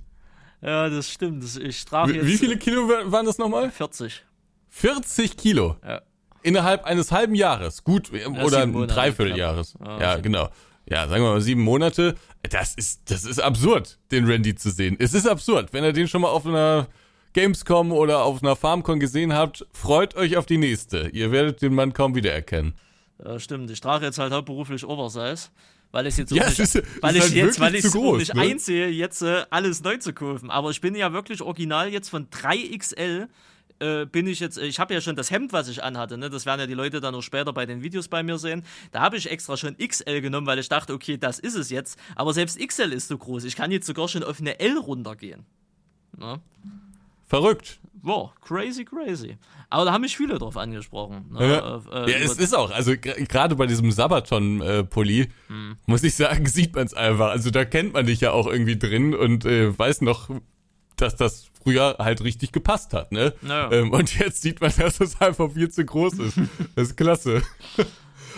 ja, das stimmt. Ich Wie, jetzt wie viele Kilo wa- waren das nochmal? 40. 40 Kilo. Ja. Innerhalb eines halben Jahres. Gut, oder ein Dreivierteljahres. Ja, okay. genau. Ja, sagen wir mal sieben Monate. Das ist, das ist absurd, den Randy zu sehen. Es ist absurd. Wenn ihr den schon mal auf einer Gamescom oder auf einer FarmCon gesehen habt, freut euch auf die nächste. Ihr werdet den Mann kaum wiedererkennen. Ja, stimmt. Ich trage jetzt halt hauptberuflich Oversize, weil ich jetzt Ja, nicht, ist- weil ich halt jetzt, weil ich groß, nicht ne? einsehe, jetzt äh, alles neu zu kaufen. Aber ich bin ja wirklich original jetzt von 3XL äh, bin ich jetzt, ich habe ja schon das Hemd, was ich anhatte, ne? das werden ja die Leute dann noch später bei den Videos bei mir sehen. Da habe ich extra schon XL genommen, weil ich dachte, okay, das ist es jetzt. Aber selbst XL ist so groß. Ich kann jetzt sogar schon auf eine L runtergehen. Ne? Verrückt. Boah, crazy, crazy. Aber da haben mich viele drauf angesprochen. Ne? Ja, Äh, ja über- es ist auch, also gerade bei diesem Sabaton-Pulli, Hm. muss ich sagen, sieht man es einfach. Also da kennt man dich ja auch irgendwie drin und äh, weiß noch, dass das früher halt richtig gepasst hat, ne? Ja. Ähm, und jetzt sieht man, dass es einfach viel zu groß ist. Das ist klasse.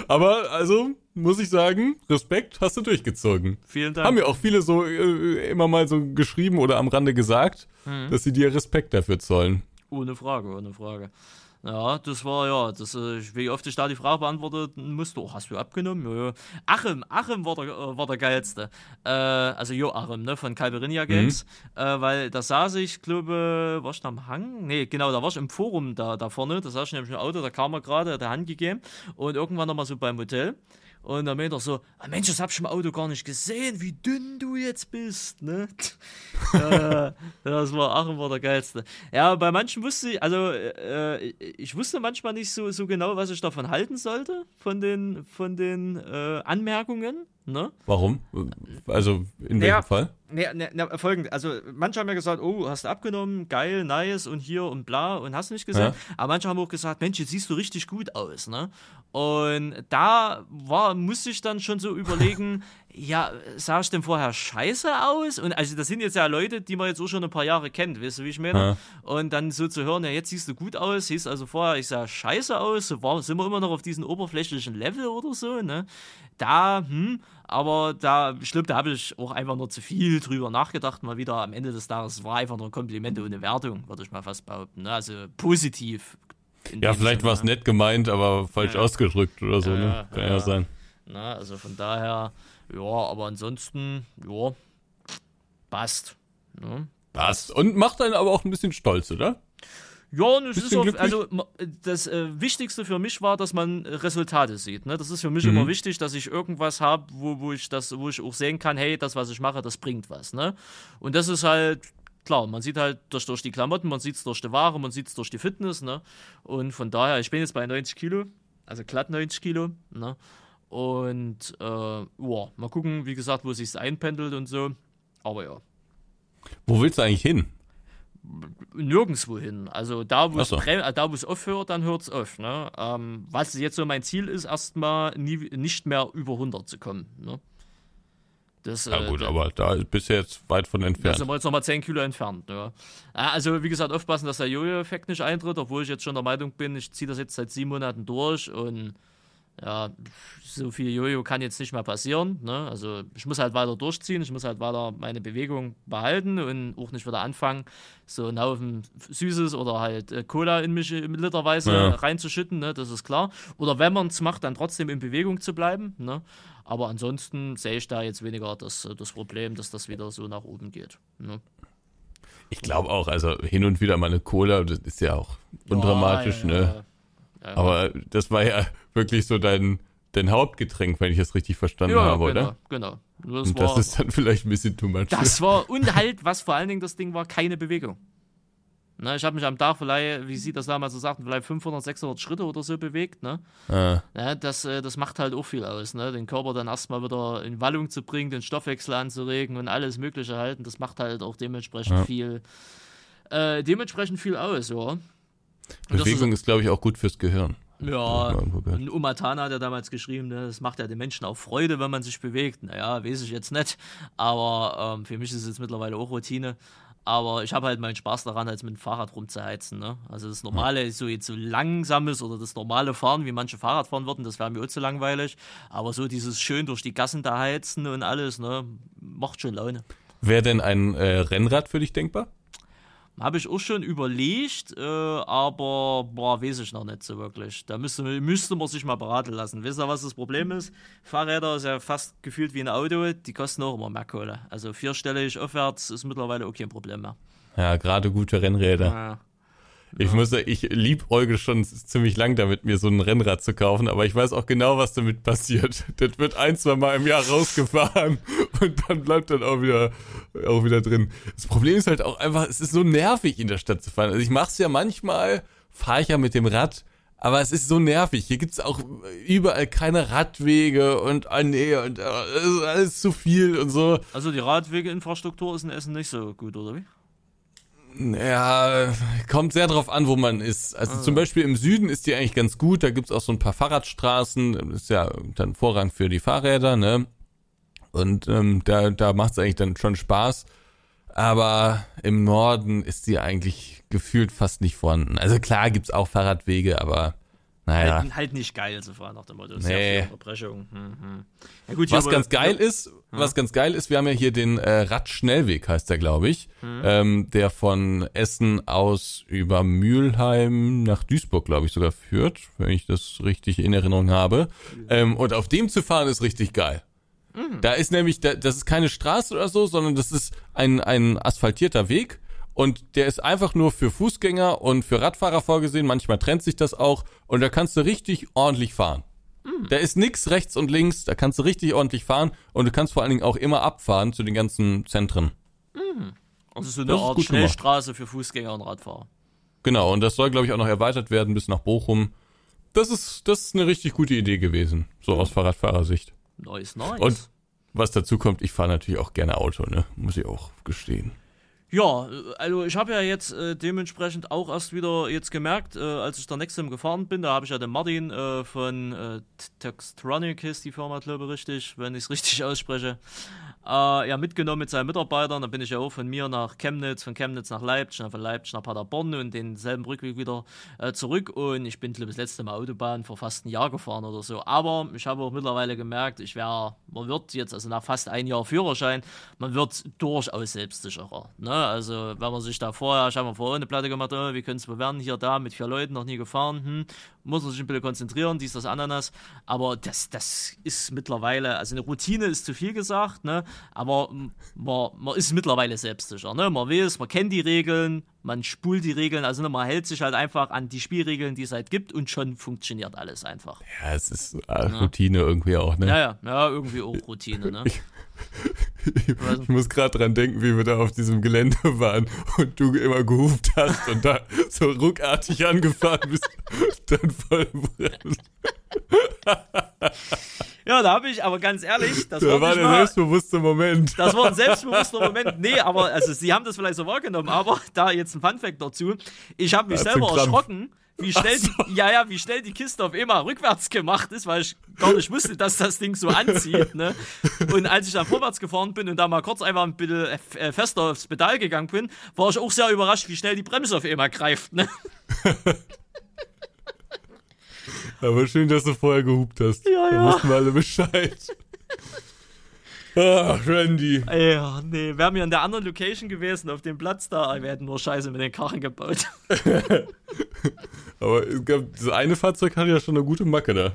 Aber also, muss ich sagen, Respekt, hast du durchgezogen. Vielen Dank. Haben ja auch viele so äh, immer mal so geschrieben oder am Rande gesagt, Hm. dass sie dir Respekt dafür zollen. Ohne Frage, ohne Frage. Ja, das war ja, das, äh, wie oft ich da die Frage beantworten musste, oh, hast du abgenommen? Ja, ja. Achim, Achim war der, äh, war der geilste. Äh, also Jo Achim, ne, von Calverinia Games. Äh, weil da saß ich, glaube, war ich da am Hang? Nee, genau, da war ich im Forum da, da vorne, da saß ich nämlich im Auto, da kam er gerade, hat er Hand gegeben und irgendwann nochmal so beim Hotel. Und dann meint er so, ah, Mensch, das hab ich im Auto gar nicht gesehen, wie dünn du jetzt bist, ne? äh, das war Aachen war der geilste. Ja, bei manchen wusste ich, also äh, ich wusste manchmal nicht so, so genau, was ich davon halten sollte, von den, von den äh, Anmerkungen, ne? Warum? Also, in welchem Ja. Fall? Ne, ne, folgend, also manche haben ja gesagt, oh, hast du abgenommen, geil, nice und hier und bla und hast nicht gesehen. Ja. Aber manche haben auch gesagt, Mensch, jetzt siehst du richtig gut aus, ne? Und da war, musste ich dann schon so überlegen, ja, sah ich denn vorher scheiße aus? Und also das sind jetzt ja Leute, die man jetzt auch schon ein paar Jahre kennt, weißt du, wie ich meine? Ja. Und dann so zu hören, ja, jetzt siehst du gut aus, siehst also vorher, ich sah scheiße aus, so war, sind wir immer noch auf diesem oberflächlichen Level oder so, ne? Da, hm, aber da, ich glaube, da habe ich auch einfach nur zu viel drüber nachgedacht, mal wieder am Ende des Tages war einfach nur ein Kompliment ohne Wertung, würde ich mal fast behaupten, ne? Also positiv. Ja, vielleicht war es ne? nett gemeint, aber falsch Ja. ausgedrückt oder so, ne? Kann ja, ja. sein. Na, also von daher, ja, aber ansonsten, ja, passt. Ne? Passt. Und macht einen aber auch ein bisschen stolz, oder? Ja, und es ist auch, also das äh, Wichtigste für mich war, dass man Resultate sieht. Ne? Das ist für mich Mhm. immer wichtig, dass ich irgendwas habe, wo, wo ich das, wo ich auch sehen kann, hey, das, was ich mache, das bringt was. Ne? Und das ist halt klar, man sieht halt durch, durch die Klamotten, man sieht es durch die Ware, man sieht es durch die Fitness. Ne? Und von daher, ich bin jetzt bei 90 Kilo, also glatt 90 Kilo. Ne? Und äh, ja, mal gucken, wie gesagt, wo es sich einpendelt und so. Aber ja. Wo willst du eigentlich hin? nirgendwo hin. Also da, wo es so. äh, da, aufhört, dann hört es auf. Ne? Ähm, was jetzt so mein Ziel ist, erstmal nicht mehr über 100 zu kommen. Ne? Das, Ja äh, gut, da- aber da bist du jetzt weit von da entfernt. sind wir jetzt nochmal 10 Kilo entfernt. Ja. Äh, Also, wie gesagt, aufpassen, dass der Jojo-Effekt nicht eintritt, obwohl ich jetzt schon der Meinung bin, ich ziehe das jetzt seit sieben Monaten durch und ja, so viel Jojo kann jetzt nicht mehr passieren. Ne? Also, ich muss halt weiter durchziehen, ich muss halt weiter meine Bewegung behalten und auch nicht wieder anfangen, so einen Haufen Süßes oder halt äh, Cola in mich äh, literweise Ja. reinzuschütten, ne? das ist klar. Oder wenn man es macht, dann trotzdem in Bewegung zu bleiben. Ne? Aber ansonsten sehe ich da jetzt weniger das, äh, das Problem, dass das wieder so nach oben geht. Ne? Ich glaube auch, also hin und wieder mal eine Cola, das ist ja auch undramatisch, Ja, ja, ne? Ja. Aber das war ja wirklich so dein, dein Hauptgetränk, wenn ich das richtig verstanden ja, habe, genau, oder? genau. Das Und war, das ist dann vielleicht ein bisschen too much. das war, und halt, was vor allen Dingen das Ding war, keine Bewegung. Ne, ich habe mich am Tag vielleicht, wie Sie das damals so sagten, vielleicht 500, 600 Schritte oder so bewegt. Ne? ah, Ja, das, äh, das macht halt auch viel aus, ne? den Körper dann erstmal wieder in Wallung zu bringen, den Stoffwechsel anzuregen und alles Mögliche halten. Das macht halt auch dementsprechend Ja. viel, äh, dementsprechend viel aus, ja. Bewegung ist, glaube ich, auch gut fürs Gehirn. Ja, und Umatana hat ja damals geschrieben, ne, das macht ja den Menschen auch Freude, wenn man sich bewegt. Naja, weiß ich jetzt nicht, aber ähm, für mich ist es jetzt mittlerweile auch Routine. Aber ich habe halt meinen Spaß daran, als mit dem Fahrrad rumzuheizen. Ne? Also das normale, so jetzt so langsames oder das normale Fahren, wie manche Fahrrad fahren würden, das wäre mir auch zu langweilig. Aber so dieses schön durch die Gassen da heizen und alles, ne, macht schon Laune. Wäre denn ein äh, Rennrad für dich denkbar? Habe ich auch schon überlegt, äh, aber boah, weiß ich noch nicht so wirklich. Da müsste, müsste man sich mal beraten lassen. Wisst ihr, was das Problem ist? Fahrräder ist ja fast gefühlt wie ein Auto, die kosten auch immer mehr Kohle. Also vierstellig aufwärts ist mittlerweile auch kein Problem mehr. Ja, gerade gute Rennräder. Ja. Ich muss sagen, ich liebäuge schon ziemlich lang damit, mir so ein Rennrad zu kaufen, aber ich weiß auch genau, was damit passiert. Das wird ein, zwei Mal im Jahr rausgefahren und dann bleibt dann auch wieder, auch wieder drin. Das Problem ist halt auch einfach, es ist so nervig, in der Stadt zu fahren. Also ich mach's ja manchmal, fahre ich ja mit dem Rad, aber es ist so nervig. Hier gibt's auch überall keine Radwege und, ah nee, und ist alles zu viel und so. Also die Radwegeinfrastruktur ist in Essen nicht so gut, oder wie? Ja, kommt sehr drauf an, wo man ist. Also zum Beispiel im Süden ist die eigentlich ganz gut. Da gibt's auch so ein paar Fahrradstraßen. Ist ja dann Vorrang für die Fahrräder, ne? Und ähm, da, da macht's eigentlich dann schon Spaß. Aber im Norden ist die eigentlich gefühlt fast nicht vorhanden. Also klar gibt's auch Fahrradwege, aber naja. Halt, halt nicht geil, so fahren nach dem Motto. Nee. Sehr viel Unterbrechung. Hm, hm. Ja, gut, Was ganz geil ist, was ganz geil ist, wir haben ja hier den äh, Radschnellweg, heißt der, glaube ich, ähm, der von Essen aus über Mülheim nach Duisburg, glaube ich, sogar führt, wenn ich das richtig in Erinnerung habe. Ähm, und auf dem zu fahren ist richtig geil. Da ist nämlich, da, das ist keine Straße oder so, sondern das ist ein, ein asphaltierter Weg und der ist einfach nur für Fußgänger und für Radfahrer vorgesehen. Manchmal trennt sich das auch und da kannst du richtig ordentlich fahren. Da ist nix rechts und links, da kannst du richtig ordentlich fahren und du kannst vor allen Dingen auch immer abfahren zu den ganzen Zentren. Also so eine Das ist Art gut gemacht. Schnellstraße für Fußgänger und Radfahrer. Genau, und das soll, glaube ich, auch noch erweitert werden bis nach Bochum. Das ist, das ist eine richtig gute Idee gewesen, so aus Fahrradfahrersicht. Nice, nice. Und was dazu kommt, ich fahre natürlich auch gerne Auto, ne? Muss ich auch gestehen. Ja, äh, also ich habe ja jetzt äh, dementsprechend auch erst wieder jetzt gemerkt, äh, als ich der Nexum gefahren bin, da habe ich ja den Martin äh, von äh, Textronic ist die Firma, glaube ich, richtig, wenn ich es richtig ausspreche, äh, ja mitgenommen mit seinen Mitarbeitern. Da bin ich ja auch von mir nach Chemnitz, von Chemnitz nach Leipzig, und von Leipzig nach Paderborn und denselben Rückweg wieder äh, zurück. Und ich bin, glaube das letzte Mal Autobahn vor fast einem Jahr gefahren oder so. Aber ich habe auch mittlerweile gemerkt, ich wäre, man wird jetzt, also nach fast ein Jahr Führerschein, man wird durchaus selbstsicherer. Ne? Also wenn man sich da vorher, ich habe mir vorher eine Platte gemacht, oh, wie können es bewerten, hier, da, mit vier Leuten, noch nie gefahren, hm, muss man sich ein bisschen konzentrieren, dies, das, Ananas. Aber das, das ist mittlerweile, also eine Routine ist zu viel gesagt, ne? Aber man, man ist mittlerweile selbstsicher. Ne? Man weiß, man kennt die Regeln, man spult die Regeln, also ne, man hält sich halt einfach an die Spielregeln, die es halt gibt und schon funktioniert alles einfach. Ja, es ist äh, Routine irgendwie auch, ne? Ja, ja, ja, irgendwie auch Routine, ne? Ich muss gerade dran denken, wie wir da auf diesem Gelände waren und du immer gehupt hast und da so ruckartig angefahren bist, dann voll Ja, da habe ich, aber ganz ehrlich, das Da war war nicht der mal, selbstbewusste Moment. Das war ein selbstbewusster Moment. Nee, aber also sie haben das vielleicht so wahrgenommen, aber da jetzt ein Funfact dazu. Ich habe mich Hat's selber erschrocken, wie schnell die, ja, ja, wie schnell die Kiste auf einmal rückwärts gemacht ist, weil ich gar nicht wusste, dass das Ding so anzieht, ne? Und als ich dann vorwärts gefahren bin und da mal kurz einfach ein bisschen äh, fester aufs Pedal gegangen bin, war ich auch sehr überrascht, wie schnell die Bremse auf einmal greift, ne? Aber schön, dass du vorher gehupt hast. Ja, Da ja. wussten wir alle Bescheid. Ach, Randy. Ja, nee, wären wir in der anderen Location gewesen, auf dem Platz da, wir hätten nur Scheiße mit den Karren gebaut. Aber es gab, das eine Fahrzeug hatte ja schon eine gute Macke da.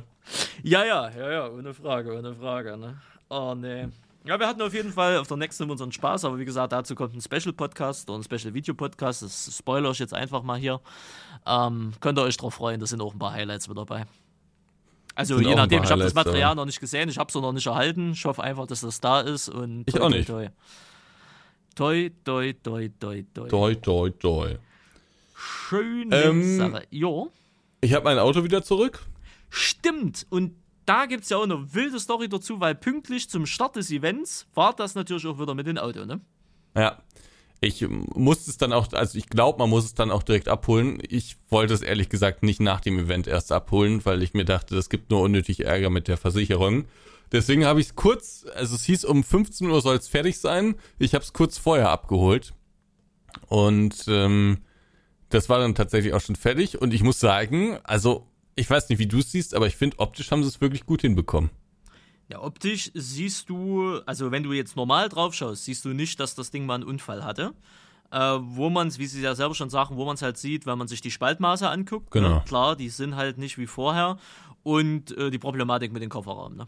Ja, ja, ja, ja, ohne Frage, ohne Frage, ne? Oh, nee. Ja, wir hatten auf jeden Fall auf der nächsten unseren Spaß, aber wie gesagt, dazu kommt ein Special-Podcast oder ein Special-Video-Podcast. Das spoiler ich jetzt einfach mal hier. Ähm, könnt ihr euch drauf freuen, da sind auch ein paar Highlights mit dabei. Also je nachdem, ich habe das Material dabei. noch nicht gesehen, ich habe es noch nicht erhalten. Ich hoffe einfach, dass das da ist und Ich toi, auch toi, nicht. Toi, toi, toi, toi, toi, toi. Doi, doi. Schöne Ähm, Sache. Jo. Ich habe mein Auto wieder zurück. Stimmt. Und da gibt es ja auch eine wilde Story dazu, weil pünktlich zum Start des Events war das natürlich auch wieder mit dem Auto, ne? Ja. Ich musste es dann auch, also ich glaube, man muss es dann auch direkt abholen. Ich wollte es ehrlich gesagt nicht nach dem Event erst abholen, weil ich mir dachte, das gibt nur unnötig Ärger mit der Versicherung. Deswegen habe ich es kurz, also es hieß, um 15 Uhr soll es fertig sein. Ich habe es kurz vorher abgeholt. Und ähm, das war dann tatsächlich auch schon fertig. Und ich muss sagen, also ich weiß nicht, wie du es siehst, aber ich finde, optisch haben sie es wirklich gut hinbekommen. Ja, optisch siehst du, also wenn du jetzt normal drauf schaust, siehst du nicht, dass das Ding mal einen Unfall hatte. Äh, wo man es, wie sie ja selber schon sagen, wo man es halt sieht, wenn man sich die Spaltmaße anguckt. Genau. Ne? Klar, die sind halt nicht wie vorher. Und äh, die Problematik mit dem Kofferraum. Ne?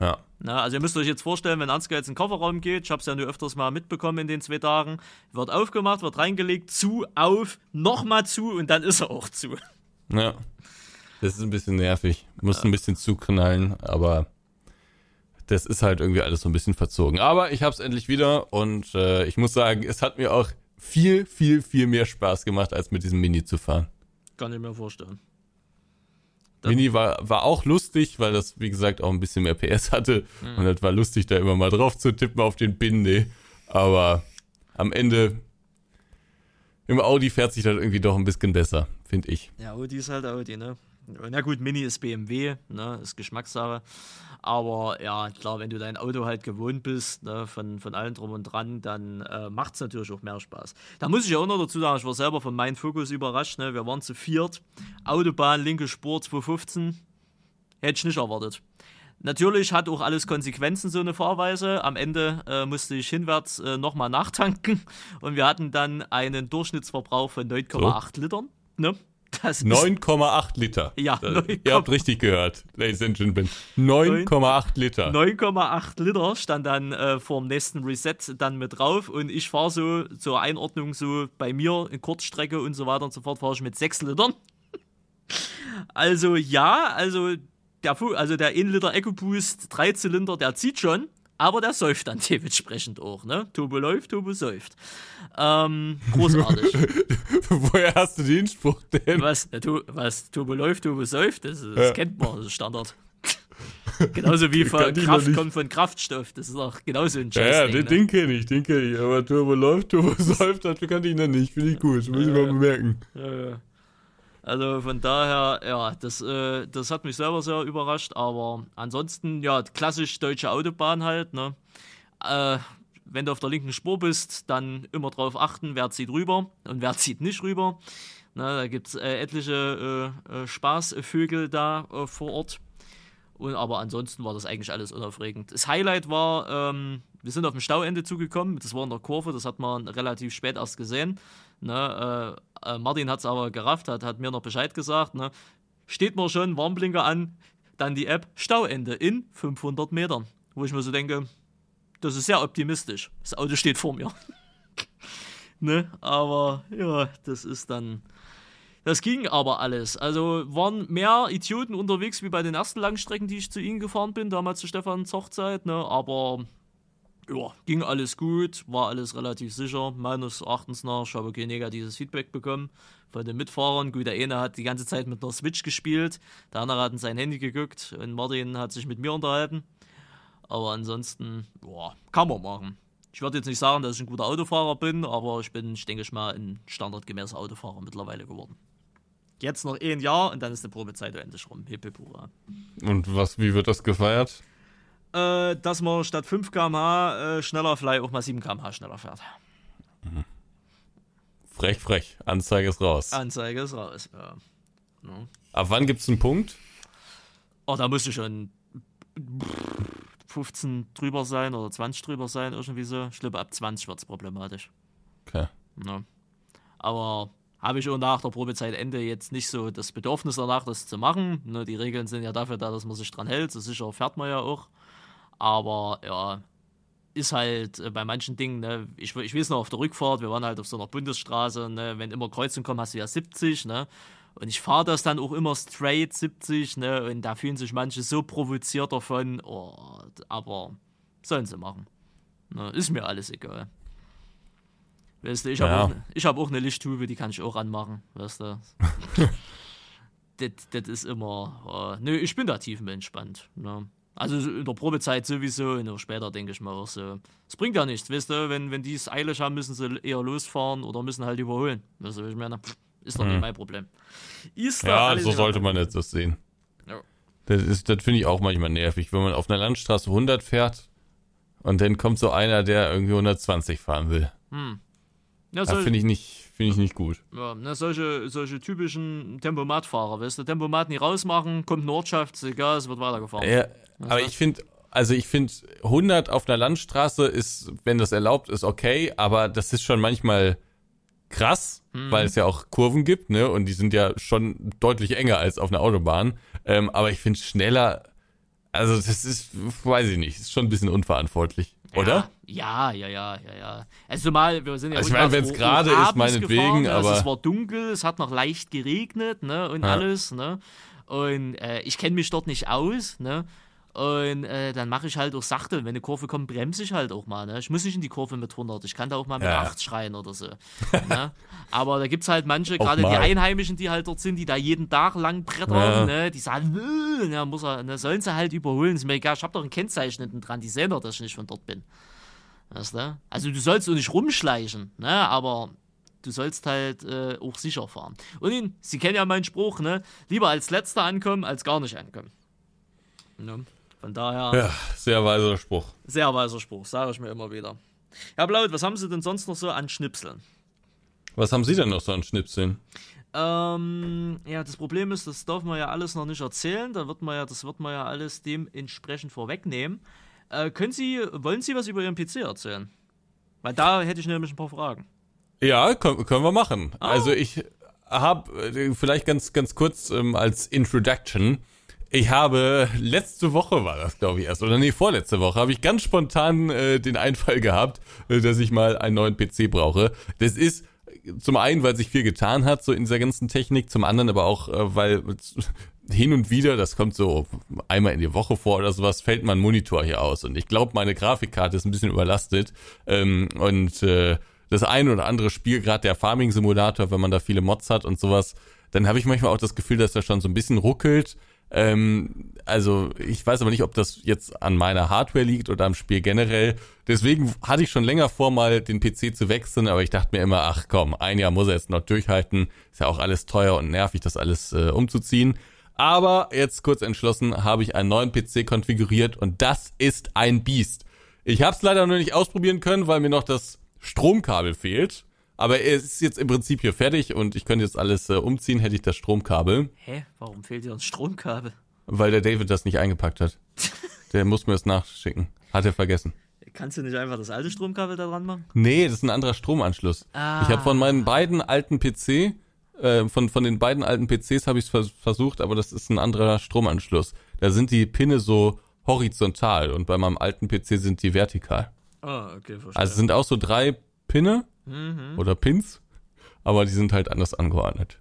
Ja. Na, also ihr müsst euch jetzt vorstellen, wenn Ansgar jetzt in den Kofferraum geht, ich habe es ja nur öfters mal mitbekommen in den zwei Tagen, wird aufgemacht, wird reingelegt, zu, auf, nochmal zu und dann ist er auch zu. Ja. Das ist ein bisschen nervig. Muss ein bisschen zuknallen, aber das ist halt irgendwie alles so ein bisschen verzogen. Aber ich hab's endlich wieder und äh, ich muss sagen, es hat mir auch viel, viel, viel mehr Spaß gemacht, als mit diesem Mini zu fahren. Kann ich mir vorstellen. Das- Mini war, war auch lustig, weil das, wie gesagt, auch ein bisschen mehr PS hatte. Und das war lustig, da immer mal drauf zu tippen auf den Pin, nee. Aber am Ende im Audi fährt sich das irgendwie doch ein bisschen besser, finde ich. Ja, Audi ist halt Audi, ne? Na gut, Mini ist BMW, ne? Ist Geschmackssache. Aber ja, klar, wenn du dein Auto halt gewohnt bist, ne, von, von allem drum und dran, dann äh, macht es natürlich auch mehr Spaß. Da muss ich auch noch dazu sagen, ich war selber von meinem Fokus überrascht. Ne? Wir waren zu viert. Autobahn, linke Spur 215. Hätte ich nicht erwartet. Natürlich hat auch alles Konsequenzen, so eine Fahrweise. Am Ende äh, musste ich hinwärts äh, nochmal nachtanken und wir hatten dann einen Durchschnittsverbrauch von 9,8 so. Litern. Ne? 9,8 Liter. Ja, 9, ihr habt richtig gehört, Ladies and Gentlemen. 9,8 Liter. 9,8 Liter stand dann äh, vor dem nächsten Reset dann mit drauf und ich fahre so zur Einordnung so bei mir in Kurzstrecke und so weiter und so fort fahre ich mit 6 Litern. also ja, also der, also der 1 Liter EcoBoost 3 Zylinder, der zieht schon, aber der säuft dann dementsprechend auch, ne? Turbo läuft, Turbo säuft. Ähm, großartig. Woher hast du den Spruch denn? Was, tu, was Turbo läuft, Turbo säuft, das, das ja. kennt man, das ist Standard. genauso wie von Kraft kommt von Kraftstoff, das ist auch genauso ein Scheiß. Ja, ja den, ne? den kenne ich, den kenne ich, aber Turbo läuft, Turbo säuft, das kann ich noch nicht, finde ich gut, das muss ich mal bemerken. Ja, ja. Also von daher, ja, das, äh, das hat mich selber sehr überrascht, aber ansonsten, ja, klassisch deutsche Autobahn halt, ne? Äh, wenn du auf der linken Spur bist, dann immer drauf achten, wer zieht rüber und wer zieht nicht rüber. Na, da gibt es äh, etliche äh, äh, Spaßvögel da äh, vor Ort. Und, aber ansonsten war das eigentlich alles unaufregend. Das Highlight war, ähm, wir sind auf dem Stauende zugekommen, das war in der Kurve, das hat man relativ spät erst gesehen. Ne, äh, äh, Martin hat es aber gerafft, hat, hat mir noch Bescheid gesagt. Ne, steht mir schon, Warnblinker an, dann die App Stauende in 500 Metern. Wo ich mir so denke, das ist sehr optimistisch. Das Auto steht vor mir. ne, aber ja, das ist dann. Das ging aber alles. Also waren mehr Idioten unterwegs wie bei den ersten Langstrecken, die ich zu ihnen gefahren bin, damals zu Stefans Hochzeit, ne? Aber ja, ging alles gut, war alles relativ sicher. Meines Erachtens nach, ich habe kein negatives Feedback bekommen von den Mitfahrern. Gut, der eine hat die ganze Zeit mit einer Switch gespielt, der andere hat in sein Handy geguckt und Martin hat sich mit mir unterhalten. Aber ansonsten, boah, kann man machen. Ich würde jetzt nicht sagen, dass ich ein guter Autofahrer bin, aber ich bin, ich denke ich mal, ein standardgemäßer Autofahrer mittlerweile geworden. Jetzt noch ein Jahr und dann ist die Probezeit endlich rum. Hip, hip, Und was, wie wird das gefeiert? Äh, dass man statt 5 km/h äh, schneller vielleicht auch mal 7 km/h schneller fährt. Mhm. Frech, frech. Anzeige ist raus. Anzeige ist raus, ja. ja. Ab wann gibt es einen Punkt? Oh, da müsste schon 15 drüber sein oder 20 drüber sein, irgendwie so. Ich glaube, ab 20 wird es problematisch. Okay. Ja. Aber habe ich auch nach der Probezeit Ende jetzt nicht so das Bedürfnis danach, das zu machen. Ne, die Regeln sind ja dafür da, dass man sich dran hält. So sicher fährt man ja auch. Aber ja, ist halt äh, bei manchen Dingen, ne, ich, ich weiß noch auf der Rückfahrt, wir waren halt auf so einer Bundesstraße, ne, wenn immer Kreuzungen kommen, hast du ja 70, ne? Und ich fahre das dann auch immer straight 70, ne? Und da fühlen sich manche so provoziert davon, oh, aber sollen sie machen. Ne, ist mir alles egal. Weißt du, ich habe ja. auch, ne, hab auch eine Lichttube, die kann ich auch anmachen, weißt du. das, das ist immer, uh, nö, ich bin da tiefenentspannt. Ne? Also in der Probezeit sowieso, und auch später denke ich mal auch so. Es bringt ja nichts, weißt du, wenn, wenn die es eilig haben, müssen sie eher losfahren oder müssen halt überholen. Du, ich meine, ist doch hm. nicht mein Problem. Ist ja, so sollte man jetzt das sehen. Ja. Das, das finde ich auch manchmal nervig, wenn man auf einer Landstraße 100 fährt und dann kommt so einer, der irgendwie 120 fahren will. Hm. Ja, das finde ich nicht Finde ich nicht gut. Ja, ne, solche, solche typischen Tempomatfahrer, weißt du, Tempomat nie rausmachen, kommt eine Ortschaft, ist egal, es wird weitergefahren. Ja, aber ich finde, also ich finde 100 auf einer Landstraße ist, wenn das erlaubt ist, okay, aber das ist schon manchmal krass, mhm. weil es ja auch Kurven gibt, ne, und die sind ja schon deutlich enger als auf einer Autobahn. Ähm, aber ich finde schneller, also das ist, weiß ich nicht, ist schon ein bisschen unverantwortlich. Oder? Ja, ja, ja, ja, ja. Also mal, wir sind ja also ich meine, wenn es gerade ist, meinetwegen, gefahren, aber also es war dunkel, es hat noch leicht geregnet, ne, und ja. alles, ne. Und äh, ich kenne mich dort nicht aus, ne. Und äh, dann mache ich halt auch sachte. Wenn eine Kurve kommt, bremse ich halt auch mal. Ne? Ich muss nicht in die Kurve mit 100. Ich kann da auch mal mit ja. 8 schreien oder so. ne? Aber da gibt es halt manche, gerade die Einheimischen, die halt dort sind, die da jeden Tag lang brettern. Ja. Ne? Die sagen, ja, muss er, ne? sollen sie halt überholen. Ist mir egal, ich habe doch ein Kennzeichen hinten dran. Die sehen doch, dass ich nicht von dort bin. Weißt du? Also du sollst so nicht rumschleichen, ne? aber du sollst halt äh, auch sicher fahren. Und ihn, Sie kennen ja meinen Spruch, ne? Lieber als letzter ankommen, als gar nicht ankommen. Ne? Von daher. Ja, sehr weiser Spruch. Sehr weiser Spruch, sage ich mir immer wieder. Ja, Blaut, was haben Sie denn sonst noch so an Schnipseln? Was haben Sie denn noch so an Schnipseln? Ähm, ja, das Problem ist, das darf man ja alles noch nicht erzählen. Da wird man ja, das wird man ja alles dementsprechend vorwegnehmen. Äh, können Sie, wollen Sie was über Ihren PC erzählen? Weil da hätte ich nämlich ein paar Fragen. Ja, können, können wir machen. Oh. Also ich habe vielleicht ganz ganz kurz ähm, als Introduction. Ich habe letzte Woche war das glaube ich erst oder nee vorletzte Woche habe ich ganz spontan äh, den Einfall gehabt, äh, dass ich mal einen neuen PC brauche. Das ist zum einen, weil sich viel getan hat, so in dieser ganzen Technik, zum anderen aber auch, äh, weil hin und wieder, das kommt so einmal in die Woche vor oder sowas, fällt mein Monitor hier aus. Und ich glaube, meine Grafikkarte ist ein bisschen überlastet. Ähm, und äh, das ein oder andere Spiel, gerade der Farming-Simulator, wenn man da viele Mods hat und sowas, dann habe ich manchmal auch das Gefühl, dass er schon so ein bisschen ruckelt. Ähm, also ich weiß aber nicht, ob das jetzt an meiner Hardware liegt oder am Spiel generell. Deswegen hatte ich schon länger vor, mal den PC zu wechseln, aber ich dachte mir immer, ach komm, ein Jahr muss er jetzt noch durchhalten. Ist ja auch alles teuer und nervig, das alles äh, umzuziehen. Aber jetzt kurz entschlossen, habe ich einen neuen PC konfiguriert und das ist ein Biest. Ich habe es leider noch nicht ausprobieren können, weil mir noch das Stromkabel fehlt. Aber es ist jetzt im Prinzip hier fertig und ich könnte jetzt alles äh, umziehen, hätte ich das Stromkabel. Hä? Warum fehlt dir das Stromkabel? Weil der David das nicht eingepackt hat. der muss mir das nachschicken. Hat er vergessen. Kannst du nicht einfach das alte Stromkabel da dran machen? Nee, das ist ein anderer Stromanschluss. Ah. Ich habe von meinen beiden alten PC, äh, von, von den beiden alten PCs habe ich es versucht, aber das ist ein anderer Stromanschluss. Da sind die Pinne so horizontal und bei meinem alten PC sind die vertikal. Ah, okay, verstehe. Also sind auch so drei Pinne mhm. oder Pins, aber die sind halt anders angeordnet.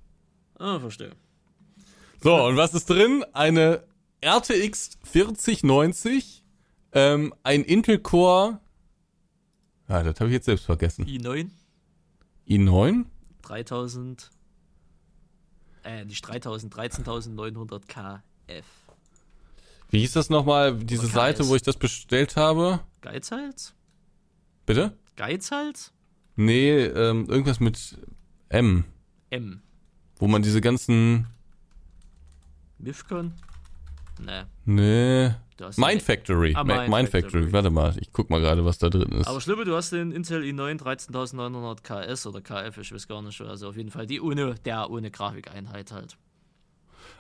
Ah, verstehe. So, und was ist drin? Eine RTX 4090, ähm, ein Intel Core, ja, das habe ich jetzt selbst vergessen. i9? i9? 3000, äh, nicht 3000, 13900 KF. Wie hieß das nochmal, diese Seite, wo ich das bestellt habe? Geizhals? Bitte? Geizhals? Nee, ähm, irgendwas mit M. M. Wo man diese ganzen. Mifcon? Nee. Nee. Mind Factory. Ah, Mind, Mind Factory. Factory. Warte mal, ich guck mal gerade, was da drin ist. Aber Schlimme, du hast den Intel i9 13900 KS oder KF, ich weiß gar nicht. Also auf jeden Fall die ohne, der ohne Grafikeinheit halt.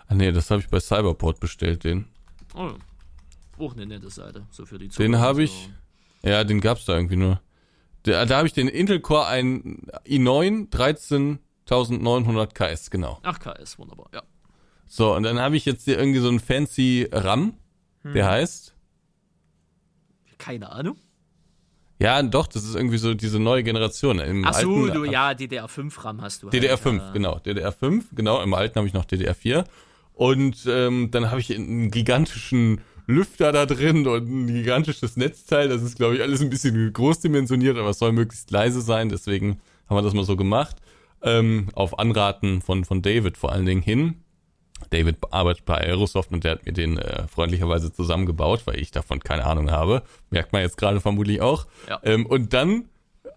Ah nee, das habe ich bei Cyberport bestellt, den. Oh. Auch eine nette Seite, so für die Zukunft. Den habe ich. Ja, den gab's da irgendwie nur. Da, da habe ich den Intel Core ein i9 13900 KS, genau. Ach, KS, wunderbar, ja. So, und dann habe ich jetzt hier irgendwie so einen fancy RAM, hm. der heißt. Keine Ahnung. Ja, doch, das ist irgendwie so diese neue Generation. Im Ach so, alten, du, ja, DDR5 RAM hast du. DDR5, halt, genau. DDR5, genau. Im alten habe ich noch DDR4. Und ähm, dann habe ich einen gigantischen Lüfter da drin und ein gigantisches Netzteil. Das ist, glaube ich, alles ein bisschen großdimensioniert, aber es soll möglichst leise sein. Deswegen haben wir das mal so gemacht. Ähm, auf Anraten von, von David vor allen Dingen hin. David arbeitet bei Aerosoft und der hat mir den äh, freundlicherweise zusammengebaut, weil ich davon keine Ahnung habe. Merkt man jetzt gerade vermutlich auch. Ja. Ähm, und dann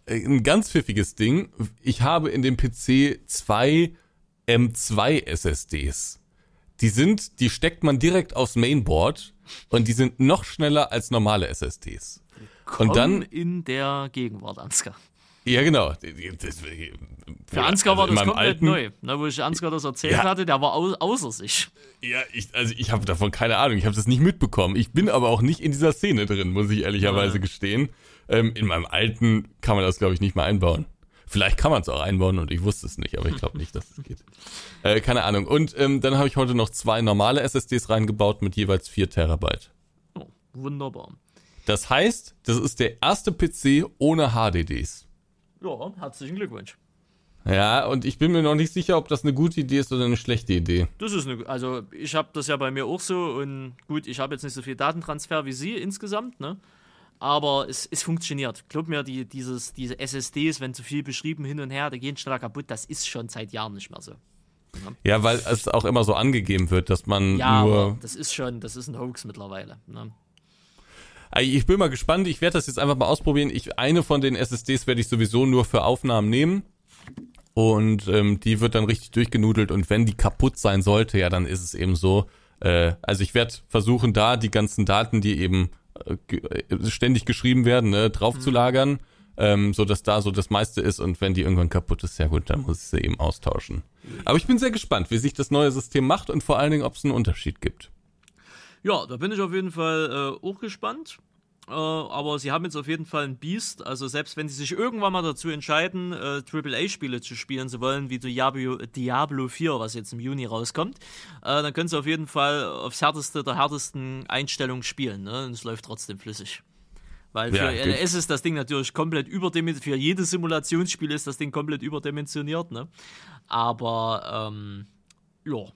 äh, ein ganz pfiffiges Ding. Ich habe in dem PC zwei M2 SSDs. Die sind, die steckt man direkt aufs Mainboard und die sind noch schneller als normale SSDs. Willkommen und dann in der Gegenwart, Ansgar. Ja, genau. Für Ansgar war also das komplett alten, neu. Na, wo ich Ansgar das erzählt ja, hatte, der war au außer sich. Ja, ich, also ich habe davon keine Ahnung. Ich habe das nicht mitbekommen. Ich bin aber auch nicht in dieser Szene drin, muss ich ehrlicherweise ja. gestehen. Ähm, in meinem alten kann man das, glaube ich, nicht mehr einbauen. Vielleicht kann man es auch einbauen und ich wusste es nicht, aber ich glaube nicht, dass es geht. Äh, keine Ahnung. Und ähm, dann habe ich heute noch zwei normale SSDs reingebaut mit jeweils 4 Terabyte. Oh, wunderbar. Das heißt, das ist der erste PC ohne HDDs. Ja, herzlichen Glückwunsch. Ja, und ich bin mir noch nicht sicher, ob das eine gute Idee ist oder eine schlechte Idee. Das ist eine, also ich habe das ja bei mir auch so und gut, ich habe jetzt nicht so viel Datentransfer wie Sie insgesamt, ne? aber es, es funktioniert. Glaub mir, die, dieses, diese SSDs, wenn zu viel beschrieben hin und her, die gehen schneller kaputt, das ist schon seit Jahren nicht mehr so. Ja, ja weil es auch immer so angegeben wird, dass man ja, nur. Aber das ist schon, das ist ein Hoax mittlerweile. Ne? Ich bin mal gespannt, ich werde das jetzt einfach mal ausprobieren. Ich, eine von den SSDs werde ich sowieso nur für Aufnahmen nehmen. und ähm, die wird dann richtig durchgenudelt und wenn die kaputt sein sollte, ja, dann ist es eben so. Äh, also ich werde versuchen, da die ganzen Daten, die eben äh, äh ständig geschrieben werden, ne, draufzulagern, mhm. ähm, so dass da so das meiste ist und wenn die irgendwann kaputt ist, ja gut, dann muss ich sie eben austauschen. Aber ich bin sehr gespannt, wie sich das neue System macht und vor allen Dingen, ob es einen Unterschied gibt. Ja, da bin ich auf jeden Fall äh, auch gespannt. Äh, aber sie haben jetzt auf jeden Fall ein Biest. Also selbst wenn sie sich irgendwann mal dazu entscheiden, äh, AAA-Spiele zu spielen zu wollen, wie Diablo, Diablo 4, was jetzt im Juni rauskommt, äh, dann können sie auf jeden Fall aufs härteste der härtesten Einstellungen spielen. Ne? Und es läuft trotzdem flüssig. Weil für ja, LS ist das Ding natürlich komplett überdimensioniert. Für jedes Simulationsspiel ist das Ding komplett überdimensioniert. Ne? Aber ähm, ja,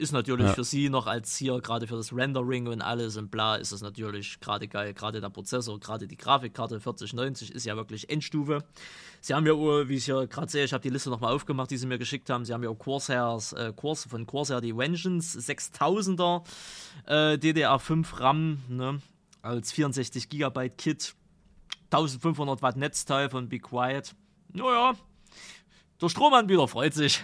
ist natürlich ja. für sie noch als hier, gerade für das Rendering und alles und bla, ist das natürlich gerade geil. Gerade der Prozessor, gerade die Grafikkarte 4090 ist ja wirklich Endstufe. Sie haben ja, wie ich hier gerade sehe, ich habe die Liste nochmal aufgemacht, die sie mir geschickt haben. Sie haben ja auch Corsairs, äh, Cors, von Corsair die Vengeance 6000er äh, DDR5 RAM ne, als 64 GB Kit. 1500 Watt Netzteil von Be Quiet. Naja, der Stromanbieter freut sich.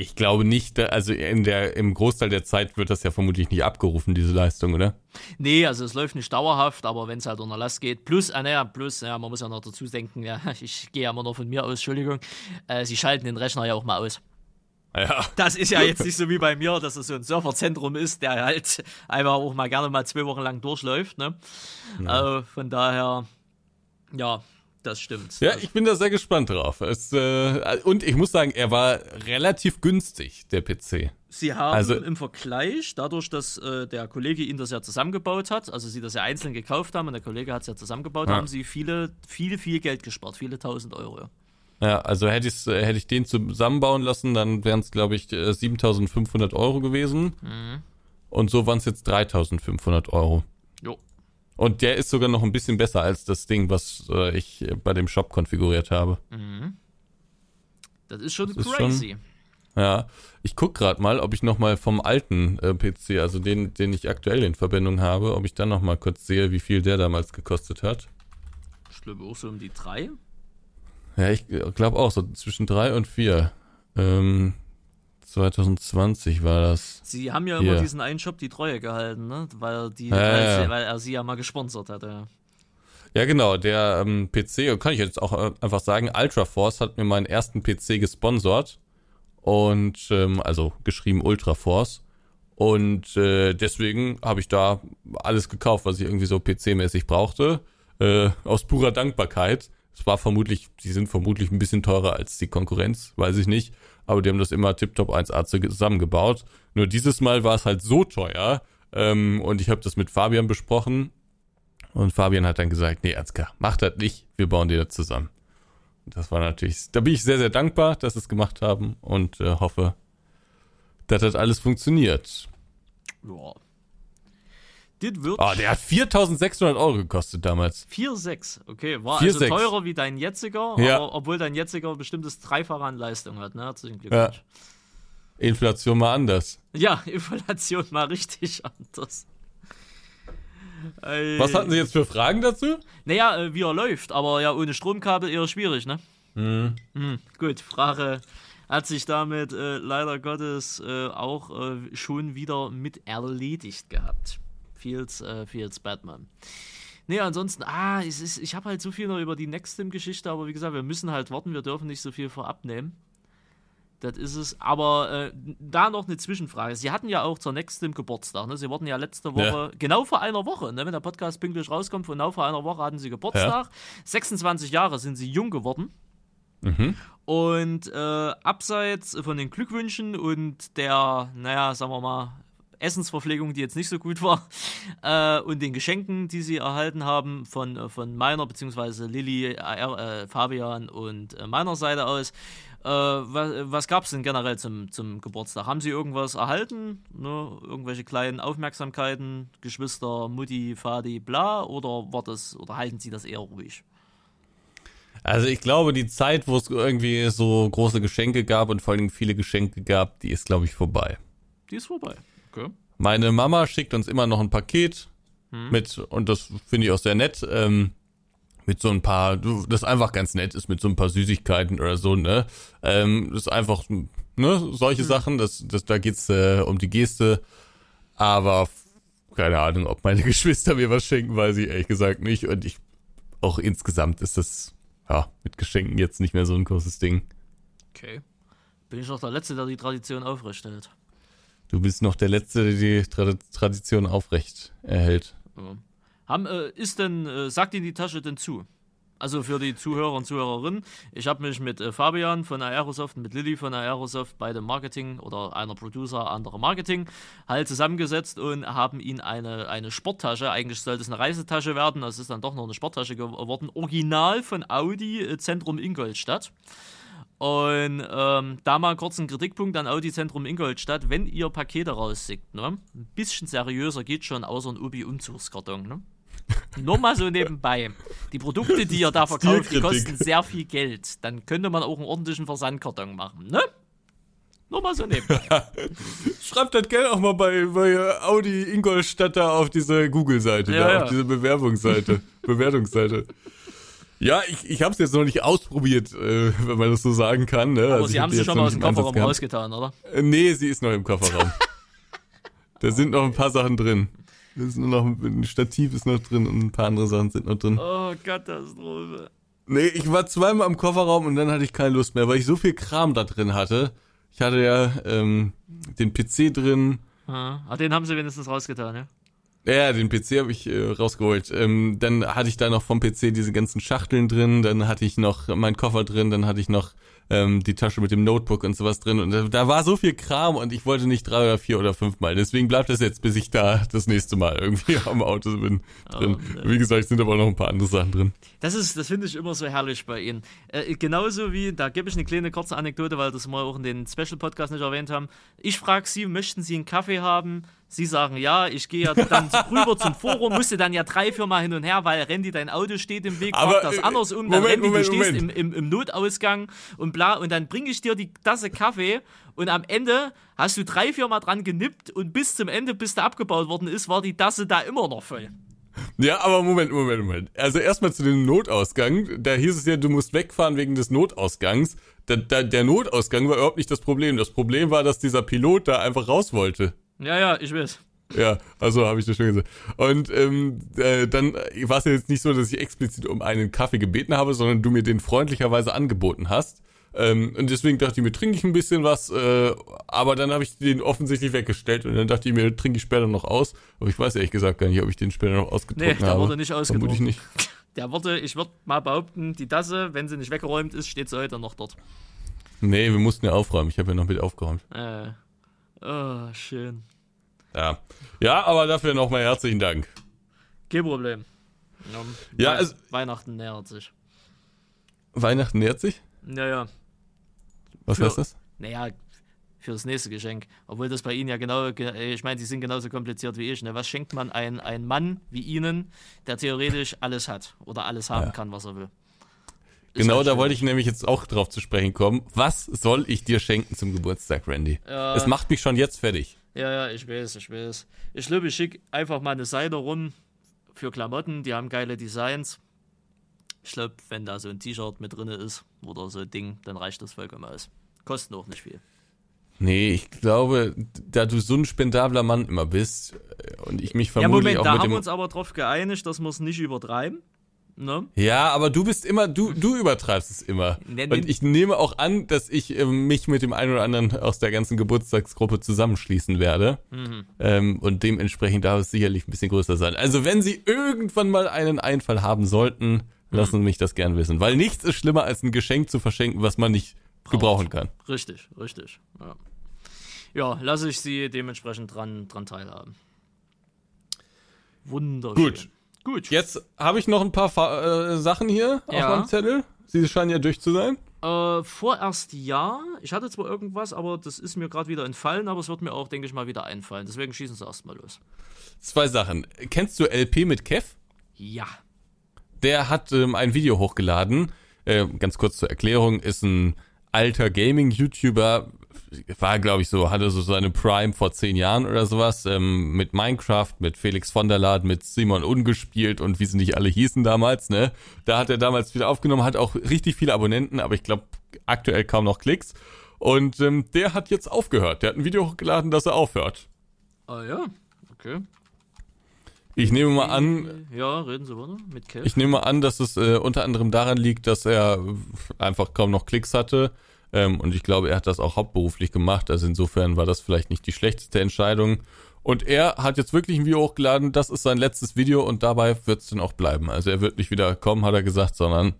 Ich glaube nicht, also in der, im Großteil der Zeit wird das ja vermutlich nicht abgerufen, diese Leistung, oder? Nee, also es läuft nicht dauerhaft, aber wenn es halt unter Last geht, plus, äh, naja, plus, ja, man muss ja noch dazu denken, ja, ich gehe ja immer noch von mir aus, Entschuldigung, äh, sie schalten den Rechner ja auch mal aus. Ja. Das ist ja jetzt nicht so wie bei mir, dass es so ein Surferzentrum ist, der halt einfach auch mal gerne mal zwei Wochen lang durchläuft. Ne? Ja. Äh, von daher, ja, das stimmt. Ja, ich bin da sehr gespannt drauf. Es, äh, und ich muss sagen, er war relativ günstig, der PC. Sie haben also, im Vergleich, dadurch, dass äh, der Kollege ihn das ja zusammengebaut hat, also sie das ja einzeln gekauft haben und der Kollege hat es ja zusammengebaut, ja. haben sie viele, viel, viel Geld gespart, viele tausend Euro. Ja, also hätte, ich's, äh, hätte ich den zusammenbauen lassen, dann wären es, glaube ich, 7500 äh, Euro gewesen. Mhm. Und so waren es jetzt 3500 Euro. Jo. Und der ist sogar noch ein bisschen besser als das Ding, was äh, ich bei dem Shop konfiguriert habe. Mhm. Das ist schon das crazy. Ist schon, ja, ich guck gerade mal, ob ich noch mal vom alten äh, PC, also den, den ich aktuell in Verbindung habe, ob ich dann noch mal kurz sehe, wie viel der damals gekostet hat. Ich glaube auch so um die drei. Ja, ich glaube auch so zwischen drei und vier. Ähm, 2020 war das. Sie haben ja Hier. immer diesen einen Shop die Treue gehalten, ne? Weil, die, ja, weil. Sie, weil er sie ja mal gesponsert hatte. Ja, genau. Der ähm, PC, kann ich jetzt auch äh, einfach sagen, Ultra Force hat mir meinen ersten PC gesponsert. Und, ähm, also geschrieben Ultra Force. Und äh, deswegen habe ich da alles gekauft, was ich irgendwie so PC-mäßig brauchte. Äh, aus purer Dankbarkeit. Es war vermutlich, die sind vermutlich ein bisschen teurer als die Konkurrenz, weiß ich nicht aber die haben das immer tiptop 1A zusammengebaut. Nur dieses Mal war es halt so teuer ähm, und ich habe das mit Fabian besprochen und Fabian hat dann gesagt, nee, Ansgar, mach das nicht, wir bauen dir das zusammen. Das war natürlich, da bin ich sehr, sehr dankbar, dass sie es gemacht haben und äh, hoffe, dass das alles funktioniert. Ja. Das wird. Oh, der hat 4600 Euro gekostet damals. 4,6, okay. War 4, also 6. teurer wie dein jetziger, ja. aber obwohl dein jetziger bestimmtes Dreifache an Leistung hat, ne? Herzlichen Glückwunsch. Ja. Inflation mal anders. Ja, Inflation mal richtig anders. Was hatten Sie jetzt für Fragen dazu? Naja, äh, wie er läuft, aber ja, ohne Stromkabel eher schwierig, ne? Mhm. Mhm, gut, Frage hat sich damit äh, leider Gottes äh, auch äh, schon wieder mit erledigt gehabt. Fields, äh, Fields Batman. Nee, ansonsten, ah, es ist, ich habe halt so viel noch über die Nextim-Geschichte, aber wie gesagt, wir müssen halt warten, wir dürfen nicht so viel vorab nehmen. Das ist es. Aber äh, da noch eine Zwischenfrage. Sie hatten ja auch zur Nextim Geburtstag. Ne? Sie wurden ja letzte Woche, ja. genau vor einer Woche, ne? wenn der Podcast pünktlich rauskommt, genau vor einer Woche hatten sie Geburtstag. Ja. 26 Jahre sind sie jung geworden. Mhm. Und äh, abseits von den Glückwünschen und der, naja, sagen wir mal, Essensverpflegung, die jetzt nicht so gut war, äh, und den Geschenken, die sie erhalten haben von, äh, von meiner bzw. Lilly, äh, äh, Fabian und äh, meiner Seite aus. Äh, was was gab es denn generell zum, zum Geburtstag? Haben Sie irgendwas erhalten? Ne? Irgendwelche kleinen Aufmerksamkeiten, Geschwister, Mutti, Vati, bla? Oder war das, oder halten Sie das eher ruhig? Also ich glaube, die Zeit, wo es irgendwie so große Geschenke gab und vor allem viele Geschenke gab, die ist, glaube ich, vorbei. Die ist vorbei. Okay. Meine Mama schickt uns immer noch ein Paket hm. mit, und das finde ich auch sehr nett, ähm, mit so ein paar, das einfach ganz nett ist mit so ein paar Süßigkeiten oder so, ne? Ähm, das ist einfach, ne, solche Sachen, das, das, da geht's äh, um die Geste. Aber keine Ahnung, ob meine Geschwister mir was schenken, weiß ich ehrlich gesagt nicht. Und ich, auch insgesamt ist das, ja, mit Geschenken jetzt nicht mehr so ein großes Ding. Okay. Bin ich noch der Letzte, der die Tradition aufrechterhält. Du bist noch der Letzte, der die Tra Tradition aufrecht erhält. Ja. Haben, äh, ist denn, äh, sagt Ihnen die Tasche denn zu? Also für die Zuhörer und Zuhörerinnen, ich habe mich mit äh, Fabian von Aerosoft und mit Lilly von Aerosoft, beide Marketing oder einer Producer, anderer Marketing, halt zusammengesetzt und haben ihnen eine, eine Sporttasche, eigentlich sollte es eine Reisetasche werden, das ist dann doch noch eine Sporttasche geworden, original von Audi äh, Zentrum Ingolstadt. Und ähm, da mal kurz ein Kritikpunkt an Audi Zentrum Ingolstadt, wenn ihr Pakete rausschickt, ne? ein bisschen seriöser geht schon außer ein Ubi-Umzugskarton. Ne? Nur mal so nebenbei. Die Produkte, die ihr da verkauft, die kosten sehr viel Geld. Dann könnte man auch einen ordentlichen Versandkarton machen, ne? Nur mal so nebenbei. Schreibt das Geld auch mal bei, bei Audi Ingolstadt da auf diese Google-Seite, Ja, ja. auf diese Bewerbungsseite, Bewertungsseite. Ja, ich, ich habe es jetzt noch nicht ausprobiert, äh, wenn man das so sagen kann. Ne? Aber Also sie haben sie schon mal aus dem Kofferraum rausgetan, oder? Äh, Nee, sie ist noch im Kofferraum. da sind noch ein paar Sachen drin. Da ist nur noch ein Stativ ist noch drin und ein paar andere Sachen sind noch drin. Oh, Katastrophe. Nee, ich war zweimal im Kofferraum und dann hatte ich keine Lust mehr, weil ich so viel Kram da drin hatte. Ich hatte ja ähm, den PC drin. Ah, ah, den haben sie wenigstens rausgetan, ja? Ja, den PC habe ich äh, rausgeholt. Ähm, dann hatte ich da noch vom PC diese ganzen Schachteln drin, dann hatte ich noch meinen Koffer drin, dann hatte ich noch ähm, die Tasche mit dem Notebook und sowas drin. Und da, da war so viel Kram und ich wollte nicht drei oder vier oder fünf Mal. Deswegen bleibt das jetzt, bis ich da das nächste Mal irgendwie am Auto bin drin. Oh, Wie gesagt, sind aber auch noch ein paar andere Sachen drin. Das ist, das finde ich immer so herrlich bei ihnen. Äh, genauso wie, da gebe ich eine kleine kurze Anekdote, weil das wir auch in den Special Podcast nicht erwähnt haben. Ich frage sie, möchten sie einen Kaffee haben? Sie sagen ja, ich gehe ja dann rüber zum Forum, musste dann ja drei, vier Mal hin und her, weil Randy, dein Auto steht im Weg, fragt das äh, andersrum, dann Moment, Randy, Moment, du stehst im, im, im Notausgang und bla, und dann bringe ich dir die Tasse Kaffee und am Ende hast du drei, vier Mal dran genippt und bis zum Ende, bis der abgebaut worden ist, war die Tasse da immer noch voll. Ja, aber Moment, Moment, Moment. Also erstmal zu dem Notausgang. Da hieß es ja, du musst wegfahren wegen des Notausgangs. Der, der, der Notausgang war überhaupt nicht das Problem. Das Problem war, dass dieser Pilot da einfach raus wollte. Ja, ja, ich weiß. Ja, also habe ich das schon gesagt. Und ähm, äh, dann war es ja jetzt nicht so, dass ich explizit um einen Kaffee gebeten habe, sondern du mir den freundlicherweise angeboten hast. Ähm, und deswegen dachte ich mir, trinke ich ein bisschen was, äh, aber dann habe ich den offensichtlich weggestellt und dann dachte ich mir, trinke ich später noch aus. Aber ich weiß ehrlich gesagt gar nicht, ob ich den später noch Nee, ausgetrunken der habe. wurde nicht ausgetrunken. nicht. Der wurde, ich würde mal behaupten, die Tasse, wenn sie nicht weggeräumt ist, steht sie heute noch dort. Nee, wir mussten ja aufräumen. Ich habe ja noch mit aufgeräumt. Äh. Oh, schön. Ja. Ja, aber dafür nochmal herzlichen Dank. Kein Problem. Ja, Wei- also- Weihnachten nähert sich. Weihnachten nähert sich. Naja, Was Für- heißt das? naja, für das nächste Geschenk. Obwohl das bei Ihnen ja genau, ge- äh, ich meine, Sie sind genauso kompliziert wie ich. Ne? Was schenkt man ein, ein Mann wie Ihnen, der theoretisch alles hat oder alles haben Ja. kann, was er will? Genau, da wollte ich nämlich jetzt auch drauf zu sprechen kommen. Was soll ich dir schenken zum Geburtstag, Randy? Ja. Es macht mich schon jetzt fertig. Ja, ja, ich weiß, ich weiß. Ich glaube, ich schicke einfach mal eine Seite rum für Klamotten, die haben geile Designs. Ich glaube, wenn da so ein T-Shirt mit drin ist oder so ein Ding, dann reicht das vollkommen aus. Kosten auch nicht viel. Nee, ich glaube, da du so ein spendabler Mann immer bist äh, und ich mich Ja, vermutlich Moment, auch da mit haben wir uns aber drauf geeinigt, dass wir es nicht übertreiben. Ne? Ja, aber du bist immer, du, du übertreibst es immer. Und ich nehme auch an, dass ich ähm, mich mit dem einen oder anderen aus der ganzen Geburtstagsgruppe zusammenschließen werde. Mhm. Ähm, und dementsprechend darf es sicherlich ein bisschen größer sein. Also wenn Sie irgendwann mal einen Einfall haben sollten, lassen Sie mich das gern wissen. Weil nichts ist schlimmer, als ein Geschenk zu verschenken, was man nicht gebrauchen kann. Richtig, richtig. Ja, ja lasse ich Sie dementsprechend dran, dran teilhaben. Wunderschön. Gut. Gut. Jetzt habe ich noch ein paar Fa äh, Sachen hier Ja. auf meinem Zettel. Sie scheinen ja durch zu sein. Äh, vorerst ja. Ich hatte zwar irgendwas, aber das ist mir gerade wieder entfallen, aber es wird mir auch, denke ich mal, wieder einfallen. Deswegen schießen Sie erstmal los. Zwei Sachen. Kennst du LP mit Kev? Ja. Der hat ähm, ein Video hochgeladen. Äh, ganz kurz zur Erklärung, ist ein alter Gaming-YouTuber, war, glaube ich, so, hatte so seine Prime vor zehn Jahren oder sowas, ähm, mit Minecraft, mit Felix von der Laden, mit Simon Ungespielt und wie sie nicht alle hießen damals, ne? Da hat er damals wieder aufgenommen, hat auch richtig viele Abonnenten, aber ich glaube, aktuell kaum noch Klicks. Und ähm, der hat jetzt aufgehört. Der hat ein Video hochgeladen, dass er aufhört. Ah ja, okay. Ich nehme mal an, Ja, reden Sie weiter mit Kev. ich nehme mal an, dass es äh, unter anderem daran liegt, dass er einfach kaum noch Klicks hatte. Ähm, und ich glaube, er hat das auch hauptberuflich gemacht. Also insofern war das vielleicht nicht die schlechteste Entscheidung. Und er hat jetzt wirklich ein Video hochgeladen. Das ist sein letztes Video und dabei wird es dann auch bleiben. Also er wird nicht wieder kommen, hat er gesagt, sondern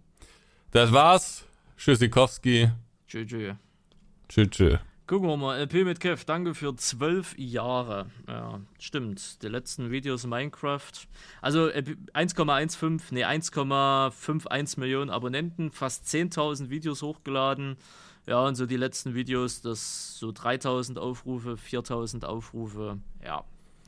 das war's. Tschüssikowski. Tschö, tschö. Tschüss. tschüss. Gucken wir mal, LP mit Kev, danke für zwölf Jahre. Ja, stimmt. Die letzten Videos Minecraft. Also LP 1,15, nee, 1,51 Millionen Abonnenten, fast 10.000 Videos hochgeladen. Ja, und so die letzten Videos, das so 3000 Aufrufe, 4000 Aufrufe. Ja,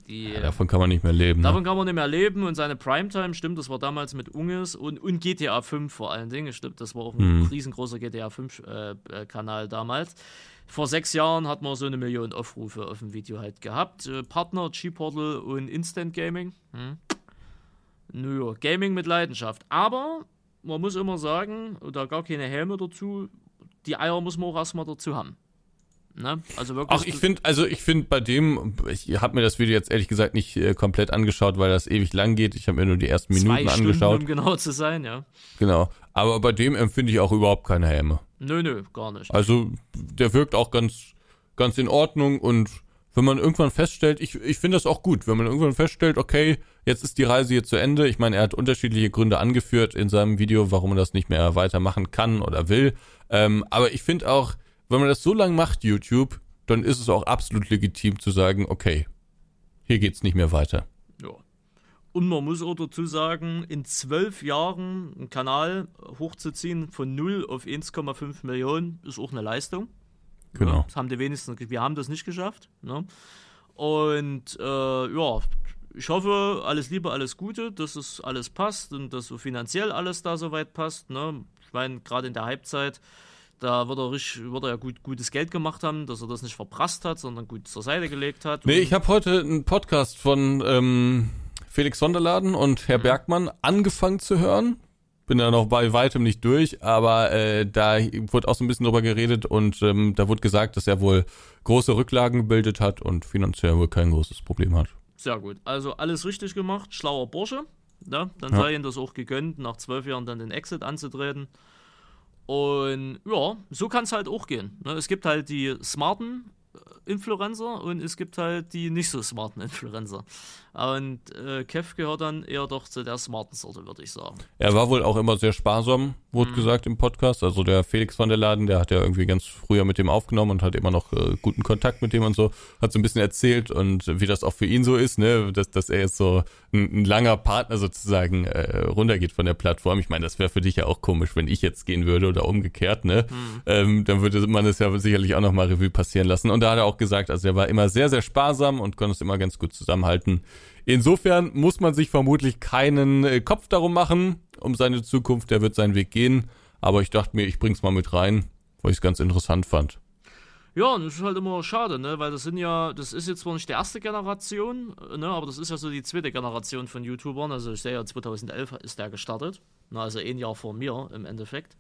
die. Ja, davon kann man nicht mehr leben. Ne? Davon kann man nicht mehr leben und seine Primetime, stimmt, das war damals mit Unges und, und GTA 5 vor allen Dingen, stimmt, das war auch ein Mhm. riesengroßer GTA 5 äh, äh, Kanal damals. Vor sechs Jahren hat man so eine Million Aufrufe auf dem Video halt gehabt. Äh, Partner, G-Portal und Instant Gaming. Hm. Nö, Gaming mit Leidenschaft. Aber man muss immer sagen, da gar keine Helme dazu, die Eier muss man auch erstmal dazu haben. Ne? Also wirklich. Ach, ich finde, also ich finde bei dem, ich habe mir das Video jetzt ehrlich gesagt nicht äh, komplett angeschaut, weil das ewig lang geht. Ich habe mir nur die ersten zwei Minuten Stunden, angeschaut. um genau zu sein, ja. Genau. Aber bei dem empfinde ich auch überhaupt keine Helme. Nö, nö, gar nicht. Also der wirkt auch ganz, ganz in Ordnung und wenn man irgendwann feststellt, ich, ich finde das auch gut, wenn man irgendwann feststellt, okay, jetzt ist die Reise hier zu Ende. Ich meine, er hat unterschiedliche Gründe angeführt in seinem Video, warum man das nicht mehr weitermachen kann oder will. Ähm, aber ich finde auch, wenn man das so lange macht, YouTube, dann ist es auch absolut legitim zu sagen, okay, hier geht's nicht mehr weiter. Ja. Und man muss auch dazu sagen, in zwölf Jahren einen Kanal hochzuziehen von 0 auf 1,5 Millionen ist auch eine Leistung. Genau. Ja, das haben die wenigsten, wir haben das nicht geschafft. Ne? Und äh, ja, ich hoffe, alles Liebe, alles Gute, dass es alles passt und dass so finanziell alles da soweit passt. Ne? Ich meine, gerade in der Halbzeit, da wird er, richtig, wird er ja gut, gutes Geld gemacht haben, dass er das nicht verprasst hat, sondern gut zur Seite gelegt hat. Nee, ich habe heute einen Podcast von ähm, Felix Sonderladen und Herr Bergmann angefangen zu hören. Bin da noch bei weitem nicht durch, aber äh, da wurde auch so ein bisschen drüber geredet und ähm, da wurde gesagt, dass er wohl große Rücklagen gebildet hat und finanziell wohl kein großes Problem hat. Sehr gut. Also alles richtig gemacht, schlauer Bursche. Ne? Dann Ja. sei ihm das auch gegönnt, nach zwölf Jahren dann den Exit anzutreten. Und ja, so kann es halt auch gehen. Ne? Es gibt halt die smarten Influencer und es gibt halt die nicht so smarten Influencer. Und äh, Kev gehört dann eher doch zu der smarten Sorte, würde ich sagen. Er war wohl auch immer sehr sparsam, wurde gesagt im Podcast. Also der Felix von der Laden, der hat ja irgendwie ganz früher mit dem aufgenommen und hat immer noch äh, guten Kontakt mit dem und so. Hat so ein bisschen erzählt und wie das auch für ihn so ist, ne, dass, dass er jetzt so ein, ein langer Partner sozusagen äh, runtergeht von der Plattform. Ich meine, das wäre für dich ja auch komisch, wenn ich jetzt gehen würde oder umgekehrt, ne? Ähm, dann würde man das ja sicherlich auch nochmal Revue passieren lassen. Und da er auch gesagt, also er war immer sehr, sehr sparsam und konnte es immer ganz gut zusammenhalten. Insofern muss man sich vermutlich keinen äh, Kopf darum machen, um seine Zukunft. Er wird seinen Weg gehen. Aber ich dachte mir, ich bring's mal mit rein, weil ich es ganz interessant fand. Ja, und das ist halt immer schade, ne? Weil das sind ja, das ist jetzt zwar nicht die erste Generation, äh, ne? Aber das ist ja so die zweite Generation von YouTubern. Also ich sehe ja 2011 ist der gestartet. Ne? Also ein Jahr vor mir im Endeffekt.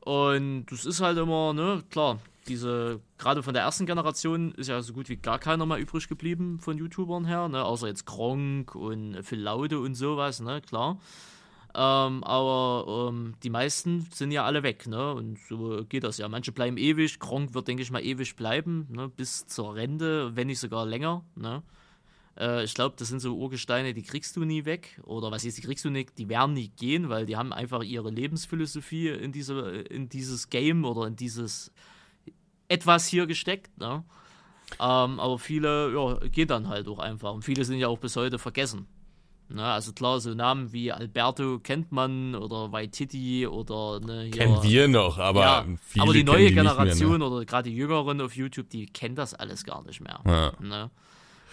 Und das ist halt immer, ne, klar, diese, gerade von der ersten Generation ist ja so gut wie gar keiner mal übrig geblieben von YouTubern her, ne, außer jetzt Gronk und Phil Laude und sowas, ne, klar. Ähm, aber ähm, die meisten sind ja alle weg, ne? Und so geht das ja. Manche bleiben ewig. Gronk wird, denke ich mal, ewig bleiben, ne? Bis zur Rente, wenn nicht sogar länger, ne? Äh, ich glaube, das sind so Urgesteine, die kriegst du nie weg. Oder was jetzt, die kriegst du nicht, die werden nie gehen, weil die haben einfach ihre Lebensphilosophie in, diese, in dieses Game oder in dieses etwas hier gesteckt, ne? Ähm, aber viele, ja, gehen dann halt auch einfach. Und viele sind ja auch bis heute vergessen. Ne? Also klar, so Namen wie Alberto kennt man oder Waititi oder ne, hier, Kennen wir noch, aber ja, viele aber die neue mehr, Generation ne? oder gerade die Jüngeren auf YouTube, die kennen das alles gar nicht mehr. Ja. Ne?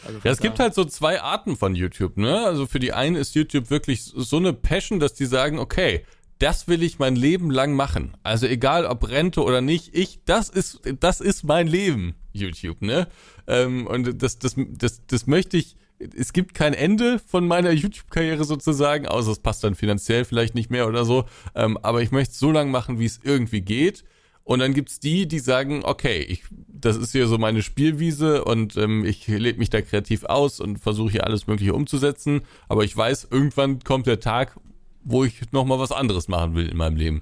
Also Ja, es gibt halt so zwei Arten von YouTube, ne? Also für die einen ist YouTube wirklich so eine Passion, dass die sagen, okay, das will ich mein Leben lang machen. Also egal ob Rente oder nicht, ich, das ist, das ist mein Leben, YouTube, ne? Ähm, und das, das, das, das möchte ich, es gibt kein Ende von meiner YouTube-Karriere sozusagen, außer es passt dann finanziell vielleicht nicht mehr oder so. Ähm, aber ich möchte es so lange machen, wie es irgendwie geht. Und dann gibt's die, die sagen, okay, ich, das ist hier so meine Spielwiese und ähm, ich lebe mich da kreativ aus und versuche hier alles Mögliche umzusetzen. Aber ich weiß, irgendwann kommt der Tag, wo ich nochmal was anderes machen will in meinem Leben.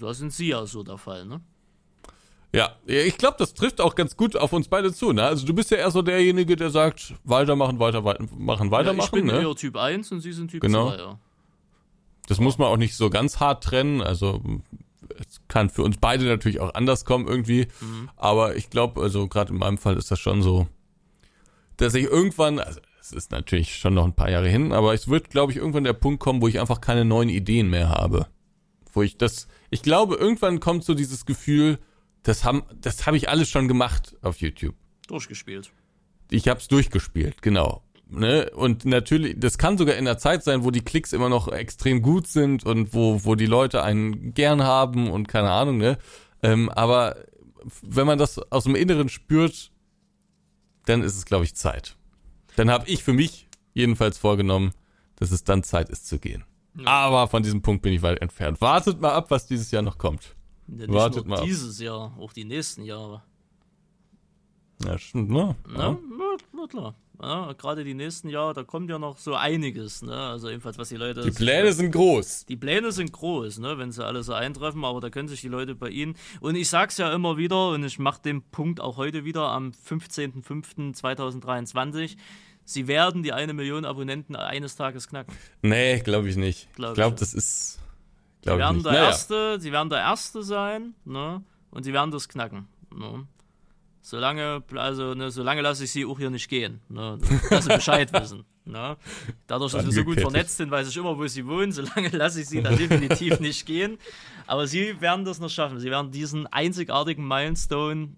Da sind Sie ja so der Fall, ne? Ja, ich glaube, das trifft auch ganz gut auf uns beide zu. Ne? Also du bist ja eher so derjenige, der sagt, weitermachen, weiter, weitermachen, weitermachen. Ja, ich bin ne? eher Typ 1 und Sie sind Typ genau. 2, ja. Das muss man auch nicht so ganz hart trennen. Also es kann für uns beide natürlich auch anders kommen irgendwie. Mhm. Aber ich glaube, also gerade in meinem Fall ist das schon so, dass ich irgendwann, also es ist natürlich schon noch ein paar Jahre hin, aber es wird, glaube ich, irgendwann der Punkt kommen, wo ich einfach keine neuen Ideen mehr habe. Wo ich das, ich glaube, irgendwann kommt so dieses Gefühl, das haben, das habe ich alles schon gemacht auf YouTube. Durchgespielt. Ich habe es durchgespielt, genau. Ne? Und natürlich, das kann sogar in der Zeit sein, wo die Klicks immer noch extrem gut sind und wo, wo die Leute einen gern haben und keine Ahnung, ne? Ähm, aber wenn man das aus dem Inneren spürt, dann ist es, glaube ich, Zeit dann habe ich für mich jedenfalls vorgenommen, dass es dann Zeit ist zu gehen. Ja. Aber von diesem Punkt bin ich weit entfernt. Wartet mal ab, was dieses Jahr noch kommt. Ja, Wartet mal dieses ab. Jahr, auch die nächsten Jahre. Ja, stimmt, ne? Ja, ja. klar. Ja, gerade die nächsten Jahre, da kommt ja noch so einiges, ne? Also jedenfalls, was die Leute. Die Pläne sind groß. Die Pläne sind groß, ne, wenn sie alle so eintreffen, aber da können sich die Leute bei Ihnen. Und ich sag's ja immer wieder, und ich mache den Punkt auch heute wieder am 15.05.2023. Sie werden die eine Million Abonnenten eines Tages knacken. Nee, glaube ich nicht. Glaub ich glaube, das ist. Glaub sie werden der naja. erste, sie werden der erste sein, ne? Und sie werden das knacken. Ne? Solange, also, ne, solange lasse ich sie auch hier nicht gehen. Ne? Dass sie Bescheid wissen. Ne? Dadurch, dass wir so gut vernetzt sind, weiß ich immer, wo sie wohnen. Solange lasse ich sie da definitiv nicht gehen. Aber sie werden das noch schaffen. Sie werden diesen einzigartigen Milestone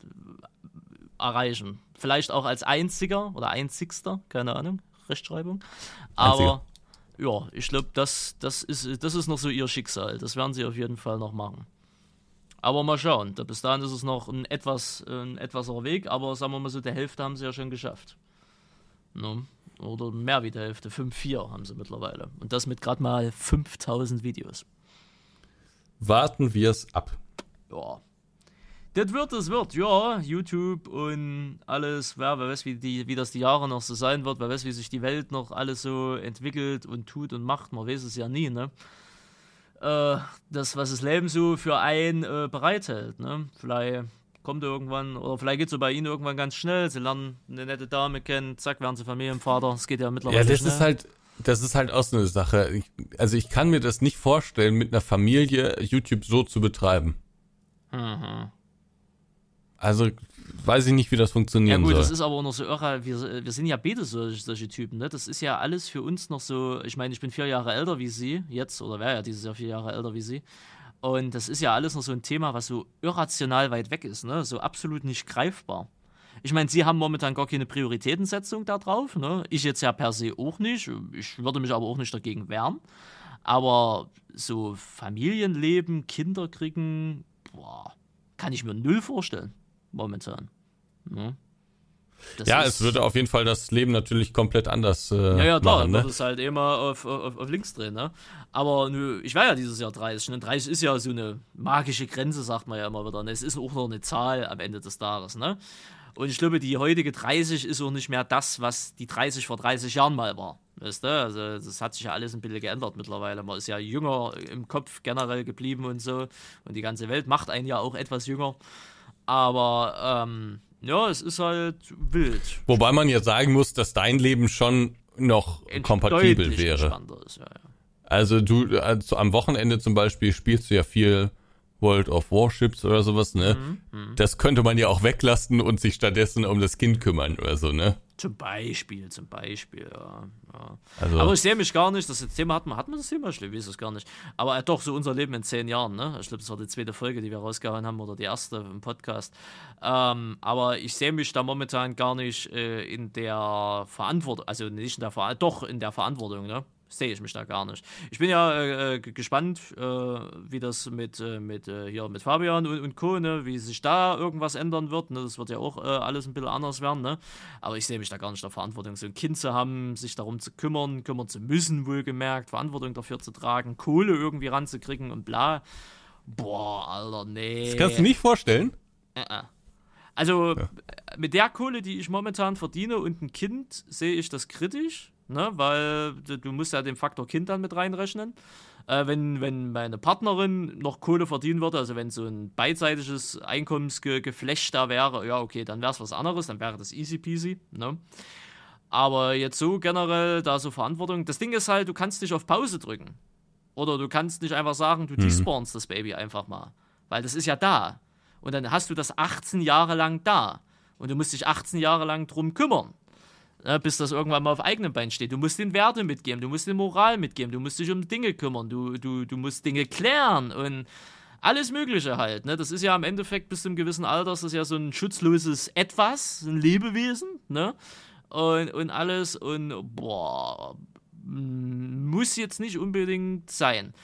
erreichen. Vielleicht auch als einziger oder einzigster, keine Ahnung, Rechtschreibung. Aber Einziger. ja, ich glaube, das, das, ist, das ist noch so ihr Schicksal. Das werden sie auf jeden Fall noch machen. Aber mal schauen. Bis dahin ist es noch ein etwas, ein etwaser Weg, aber sagen wir mal so, der Hälfte haben sie ja schon geschafft. Ne? Oder mehr wie der Hälfte. 5-4 haben sie mittlerweile. Und das mit gerade mal 5000 Videos. Warten wir es ab. Ja, das wird, das wird, ja, YouTube und alles, wer, wer weiß, wie, die, wie das die Jahre noch so sein wird, wer weiß, wie sich die Welt noch alles so entwickelt und tut und macht, man weiß es ja nie, ne? Äh, das, was das Leben so für einen äh, bereithält, ne? Vielleicht kommt irgendwann, oder vielleicht geht es so bei ihnen irgendwann ganz schnell, sie lernen eine nette Dame kennen, zack, werden sie Familienvater, es geht ja mittlerweile Ja, das schnell. ist halt, das ist halt auch so eine Sache. Ich, also ich kann mir das nicht vorstellen, mit einer Familie YouTube so zu betreiben. Mhm. Also weiß ich nicht, wie das funktionieren soll. Ja gut, soll. das ist aber auch noch so irre. Wir, wir sind ja beide solche, solche Typen. Ne? Das ist ja alles für uns noch so. Ich meine, ich bin vier Jahre älter wie Sie jetzt oder wäre ja dieses Jahr vier Jahre älter wie Sie. Und das ist ja alles noch so ein Thema, was so irrational weit weg ist, ne? so absolut nicht greifbar. Ich meine, Sie haben momentan gar keine Prioritätensetzung da drauf. Ne? Ich jetzt ja per se auch nicht. Ich würde mich aber auch nicht dagegen wehren. Aber so Familienleben, Kinder kriegen, boah, kann ich mir null vorstellen momentan. Ne? ja, es würde auf jeden Fall das Leben natürlich komplett anders äh, Ja, ja, klar, machen, ne? es halt immer auf, auf, auf, links drehen, ne? Aber nö, ich war ja dieses Jahr 30. Und 30 ist ja so eine magische Grenze, sagt man ja immer wieder. Ne? Es ist auch noch eine Zahl am Ende des Tages, ne? Und ich glaube, die heutige 30 ist auch nicht mehr das, was die 30 vor 30 Jahren mal war. Weißt du? Also, das hat sich ja alles ein bisschen geändert mittlerweile. Man ist ja jünger im Kopf generell geblieben und so. Und die ganze Welt macht einen ja auch etwas jünger. Aber ähm, ja, es ist halt wild. Wobei man ja sagen muss, dass dein Leben schon noch kompatibel wäre. Ist, ja, ja. Also du, also am Wochenende zum Beispiel spielst du ja viel World of Warships oder sowas, ne? Mhm, mhm, das könnte man ja auch weglassen und sich stattdessen um das Kind kümmern oder so, ne? Zum Beispiel, zum Beispiel, ja. ja. Also, aber ich sehe mich gar nicht, das Thema hat man, hat man das Thema? Ich weiß es gar nicht. Aber äh, doch, so unser Leben in zehn Jahren, ne? Ich glaube, das war die zweite Folge, die wir rausgehauen haben oder die erste im Podcast. Ähm, aber ich sehe mich da momentan gar nicht äh, in der Verantwortung, also nicht in der Verantwortung, doch in der Verantwortung, ne? Sehe ich mich da gar nicht. Ich bin ja äh, äh gespannt, äh, wie das mit, äh, mit, äh, hier mit Fabian und, und Co., ne? wie sich da irgendwas ändern wird. Ne? Das wird ja auch äh, alles ein bisschen anders werden. Ne? Aber ich sehe mich da gar nicht der Verantwortung, so ein Kind zu haben, sich darum zu kümmern, kümmern zu müssen, wohlgemerkt, Verantwortung dafür zu tragen, Kohle irgendwie ranzukriegen und bla. Boah, Alter, nee. Das kannst du nicht vorstellen? Also ja. mit der Kohle, die ich momentan verdiene und ein Kind, sehe ich das kritisch ne? weil du musst ja den Faktor Kind dann mit reinrechnen. Äh, wenn, wenn meine Partnerin noch Kohle verdienen würde, also wenn so ein beidseitiges Einkommensgeflecht da wäre, ja, okay, dann wäre es was anderes, dann wäre das easy peasy. Ne? Aber jetzt so generell da so Verantwortung. Das Ding ist halt, du kannst dich auf Pause drücken. Oder du kannst nicht einfach sagen, du mhm. despawnst das Baby einfach mal. Weil das ist ja da. Und dann hast du das 18 Jahre lang da. Und du musst dich 18 Jahre lang drum kümmern bis das irgendwann mal auf eigenem Bein steht. Du musst den Werte mitgeben, du musst den Moral mitgeben, du musst dich um Dinge kümmern, du, du, du musst Dinge klären und alles Mögliche halt. Ne? Das ist ja im Endeffekt bis zu einem gewissen Alter, das ist ja so ein schutzloses Etwas, ein Lebewesen, ne? Und, und alles und boah, muss jetzt nicht unbedingt sein.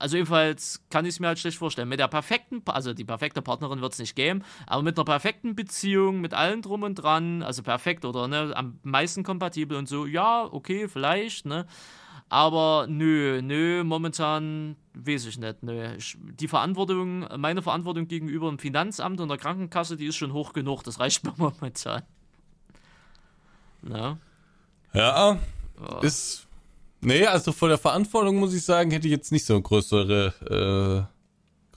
Also jedenfalls kann ich es mir halt schlecht vorstellen. Mit der perfekten, also die perfekte Partnerin wird es nicht geben, aber mit einer perfekten Beziehung, mit allem drum und dran, also perfekt oder ne, am meisten kompatibel und so, ja, okay, vielleicht, ne? Aber nö, nö, momentan weiß ich nicht. Nö. Ich, die Verantwortung, meine Verantwortung gegenüber dem Finanzamt und der Krankenkasse, die ist schon hoch genug. Das reicht mir momentan. Na? Ja, oh. ist Nee, also vor der Verantwortung muss ich sagen, hätte ich jetzt nicht so größere,